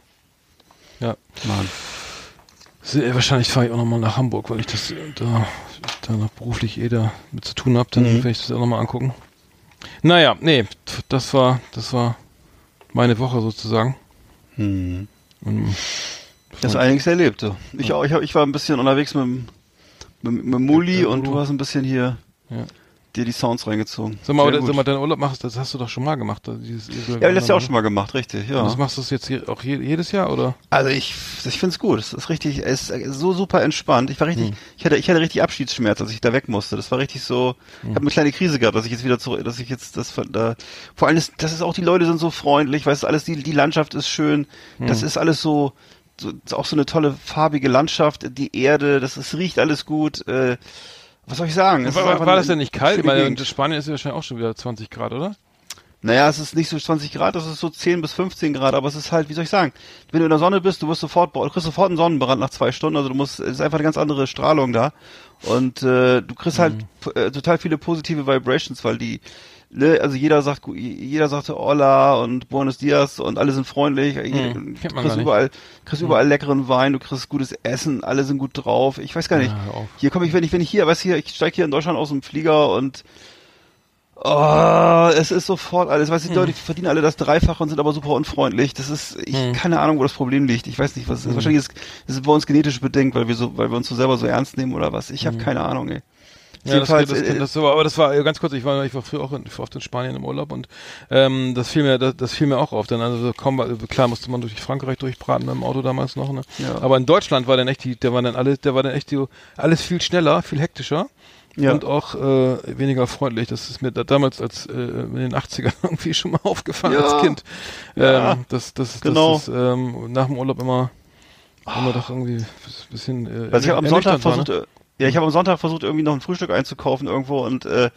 Speaker 2: Ja.
Speaker 3: Mann.
Speaker 2: Sehr, wahrscheinlich fahre ich auch nochmal nach Hamburg, weil ich das äh, da, da noch beruflich eh da mit zu tun habe. Dann
Speaker 3: Mhm.
Speaker 2: werde ich das auch nochmal angucken. Naja, nee, das war, das war meine Woche sozusagen.
Speaker 3: Mhm.
Speaker 2: Und,
Speaker 3: Das ist einiges erlebt. Ich auch. Ich, ich war ein bisschen unterwegs mit, mit, mit Muli
Speaker 2: Ja,
Speaker 3: und du hast ein bisschen hier
Speaker 2: Ja.
Speaker 3: Dir die Sounds reingezogen.
Speaker 2: sag mal, aber, sag mal, deinen Urlaub machst, das hast du doch schon mal gemacht. da, Dieses
Speaker 3: Ja, das ja auch schon mal gemacht, richtig, ja.
Speaker 2: Und das machst du jetzt hier auch je, jedes Jahr, oder?
Speaker 3: Also ich, ich finde es gut. Es ist richtig, es ist so super entspannt. Ich war richtig, ich hatte, ich hatte richtig Abschiedsschmerz, als ich da weg musste. Das war richtig so. Ich habe eine kleine Krise gehabt, dass ich jetzt wieder zurück, dass ich jetzt das da. Vor allem, das, das ist auch die Leute sind so freundlich, weißt du, alles die, die Landschaft ist schön. Das ist alles so, so ist auch so eine tolle farbige Landschaft. Die Erde, das ist, riecht alles gut. Äh, was soll ich sagen? Es
Speaker 2: War,
Speaker 3: einfach
Speaker 2: war das denn nicht kalt? Weil in. Spanien ist ja wahrscheinlich auch schon wieder 20 Grad, oder?
Speaker 3: Naja, es ist nicht so 20 Grad, das ist so 10 bis 15 Grad, aber es ist halt, wie soll ich sagen, wenn du in der Sonne bist, du wirst sofort, du kriegst sofort einen Sonnenbrand nach zwei Stunden, also du musst, es ist einfach eine ganz andere Strahlung da und äh, du kriegst halt
Speaker 2: Mhm.
Speaker 3: äh, total viele positive Vibrations, weil die, also jeder sagt, jeder sagte Hola und Buenos Dias und alle sind freundlich,
Speaker 2: Mhm.
Speaker 3: du kriegst überall, kriegst überall leckeren Wein, du kriegst gutes Essen, alle sind gut drauf, ich weiß gar nicht,
Speaker 2: Ja,
Speaker 3: hier komme ich, wenn ich, wenn ich hier, weißt du, hier, ich steige hier in Deutschland aus dem Flieger und Oh, es ist sofort alles. Weißt du, die
Speaker 2: Hm.
Speaker 3: Leute verdienen alle das Dreifache und sind aber super unfreundlich. Das ist, ich
Speaker 2: Hm.
Speaker 3: keine Ahnung, wo das Problem liegt. Ich weiß nicht, was es ist. Wahrscheinlich ist es bei uns genetisch bedingt, weil wir so, weil wir uns so selber so ernst nehmen oder was. Ich habe keine Ahnung, ey.
Speaker 2: Ja, das, das, das,
Speaker 3: äh,
Speaker 2: das, war, aber das war ganz kurz, ich war, ich war früher auch in, oft in Spanien im Urlaub und ähm, das fiel mir, das, das fiel mir auch auf. Dann also kaum, äh, klar musste man durch Frankreich durchbraten im Auto damals noch, ne?
Speaker 3: Ja.
Speaker 2: Aber in Deutschland war dann echt die, der war dann alles, der war dann echt die, alles viel schneller, viel hektischer.
Speaker 3: Ja.
Speaker 2: Und auch äh, weniger freundlich. Das ist mir da, damals als äh, in den 80ern irgendwie schon mal aufgefallen
Speaker 3: Ja.
Speaker 2: als Kind.
Speaker 3: Ja.
Speaker 2: Ähm, das, das,
Speaker 3: Genau.
Speaker 2: das ist ähm, nach dem Urlaub immer, immer doch irgendwie ein bisschen. Äh,
Speaker 3: Also ich habe am Sonntag
Speaker 2: ernüchternd war, ne?
Speaker 3: Ja, ich habe am Sonntag versucht, irgendwie noch ein Frühstück einzukaufen irgendwo und äh,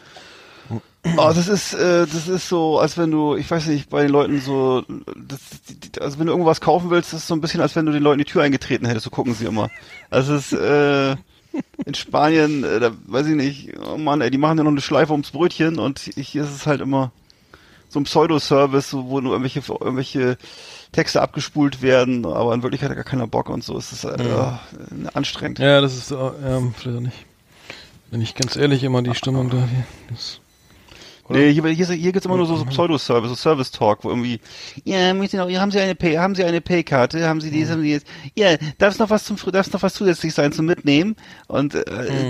Speaker 3: oh, das ist, äh, das ist so, als wenn du, ich weiß nicht, bei den Leuten so, das, die- also wenn du irgendwas kaufen willst, ist so ein bisschen, als wenn du den Leuten die Tür eingetreten hättest, so gucken sie immer. Also es ist, äh, in Spanien, äh, da weiß ich nicht, oh Mann, ey, die machen ja noch eine Schleife ums Brötchen und hier ist es halt immer so ein Pseudo-Service, wo nur irgendwelche, irgendwelche Texte abgespult werden, aber in Wirklichkeit hat gar keiner Bock und so. Es ist äh, äh, anstrengend.
Speaker 2: Ja, das ist, äh, ähm, vielleicht auch nicht. Wenn ich ganz ehrlich immer die Stimmung da, die, das?
Speaker 3: Nee, hier, hier, hier gibt's immer nur so, so Pseudo-Service, so Service-Talk, wo irgendwie, ja, müssen noch, haben Sie eine Pay, haben Sie eine Pay-Karte, haben Sie dies, haben Sie jetzt, ja, darf es noch was zum, darf es noch was zusätzlich sein zum Mitnehmen? Und, äh,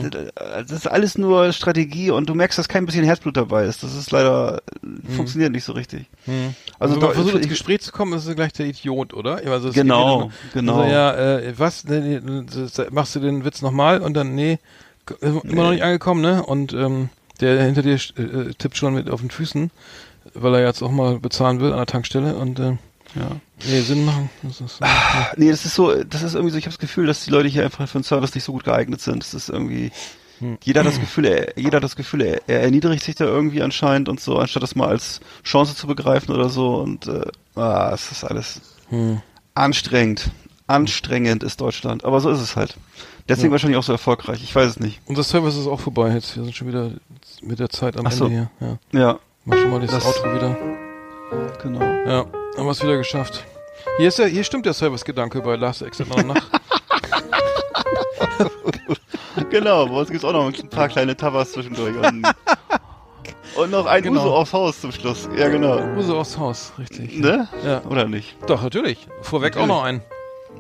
Speaker 2: Mhm.
Speaker 3: das ist alles nur Strategie und du merkst, dass kein bisschen Herzblut dabei ist. Das ist leider, äh, funktioniert nicht so richtig.
Speaker 2: Hm.
Speaker 3: Also
Speaker 2: Also, wenn man versucht ins Gespräch zu kommen, ist gleich der Idiot, oder? Also es
Speaker 3: Genau,
Speaker 2: geht
Speaker 3: genau.
Speaker 2: Also, ja, äh, was? Nee, nee, das- machst du den Witz nochmal und dann, nee, immer noch nicht angekommen, ne? Und ähm, der hinter dir äh, tippt schon mit auf den Füßen, weil er jetzt auch mal bezahlen will an der Tankstelle und äh,
Speaker 3: Ja.
Speaker 2: nee, Sinn machen. Das ist, so.
Speaker 3: Nee, das ist so, das ist irgendwie so, ich habe das Gefühl, dass die Leute hier einfach für den Service nicht so gut geeignet sind. Das ist irgendwie,
Speaker 2: Hm.
Speaker 3: jeder hat das Gefühl, er, jeder hat das Gefühl, er, er erniedrigt sich da irgendwie anscheinend und so, anstatt das mal als Chance zu begreifen oder so und, äh, ah, es ist alles
Speaker 2: Hm.
Speaker 3: anstrengend. Anstrengend ist Deutschland, aber so ist es halt. Deswegen
Speaker 2: Ja.
Speaker 3: wahrscheinlich auch so erfolgreich, ich weiß es nicht.
Speaker 2: Unser Service ist auch vorbei jetzt. Wir sind schon wieder mit der Zeit am
Speaker 3: Ach so.
Speaker 2: Ende hier. Ja.
Speaker 3: Ja,
Speaker 2: Mach schon mal das,
Speaker 3: Das-
Speaker 2: Outro wieder.
Speaker 3: genau.
Speaker 2: Ja, haben wir es wieder geschafft. Hier, ist der, hier stimmt der Servicegedanke bei Last Exit noch nach.
Speaker 3: Genau, bei uns gibt's auch noch ein paar kleine Tapas zwischendurch und, und noch ein
Speaker 2: Genau.
Speaker 3: Uso aufs Haus zum Schluss. Ja, genau.
Speaker 2: Uso aufs Haus, richtig.
Speaker 3: Ne?
Speaker 2: Ja.
Speaker 3: Oder nicht?
Speaker 2: Doch, natürlich. Vorweg
Speaker 3: Natürlich.
Speaker 2: auch noch ein.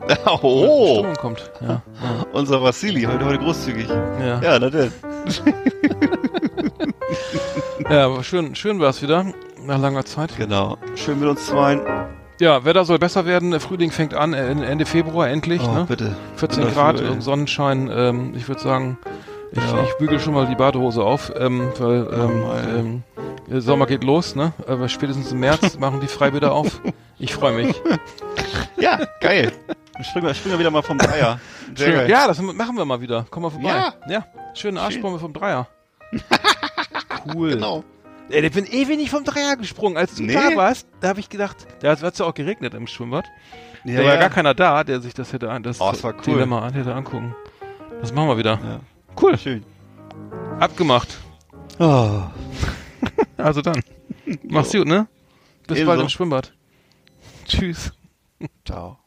Speaker 3: Oh,
Speaker 2: Stimmung kommt. Ja.
Speaker 3: unser Vassili, heute, heute großzügig.
Speaker 2: Ja.
Speaker 3: Ja, na denn.
Speaker 2: Ja, aber schön, schön war es wieder. Nach langer Zeit.
Speaker 3: Genau. Schön mit uns zweien.
Speaker 2: Ja, Wetter soll besser werden. Frühling fängt an, äh, Ende Februar endlich.
Speaker 3: Oh,
Speaker 2: ne?
Speaker 3: bitte.
Speaker 2: 14
Speaker 3: Dafür,
Speaker 2: Grad und Sonnenschein. Ähm, ich würde sagen, ich,
Speaker 3: Ja.
Speaker 2: ich bügel schon mal die Badehose auf, ähm, weil ähm, ähm, der Sommer geht los, ne? Aber spätestens im März machen die Freibäder auf. Ich freue mich.
Speaker 3: Ja, geil. Dann springen wir, springen wir wieder mal vom Dreier.
Speaker 2: Ja, das machen wir mal wieder. Komm mal vorbei.
Speaker 3: Ja.
Speaker 2: ja. Schöne Arschbombe vom Dreier. Cool.
Speaker 3: Genau.
Speaker 2: Ey, ich bin ewig nicht vom Dreier gesprungen. Als du
Speaker 3: Nee.
Speaker 2: da warst, da habe ich gedacht, da hat es ja auch geregnet im Schwimmbad.
Speaker 3: Ja,
Speaker 2: da war
Speaker 3: ja
Speaker 2: gar keiner da, der sich das hätte an, das
Speaker 3: Oh, das war cool.
Speaker 2: Dilemma an, hätte angucken. Das machen wir wieder.
Speaker 3: Ja.
Speaker 2: Cool.
Speaker 3: Schön.
Speaker 2: Abgemacht.
Speaker 3: Oh.
Speaker 2: Also dann. Mach's gut, ne? Bis
Speaker 3: Ebenso.
Speaker 2: bald im Schwimmbad. Tschüss.
Speaker 3: Ciao.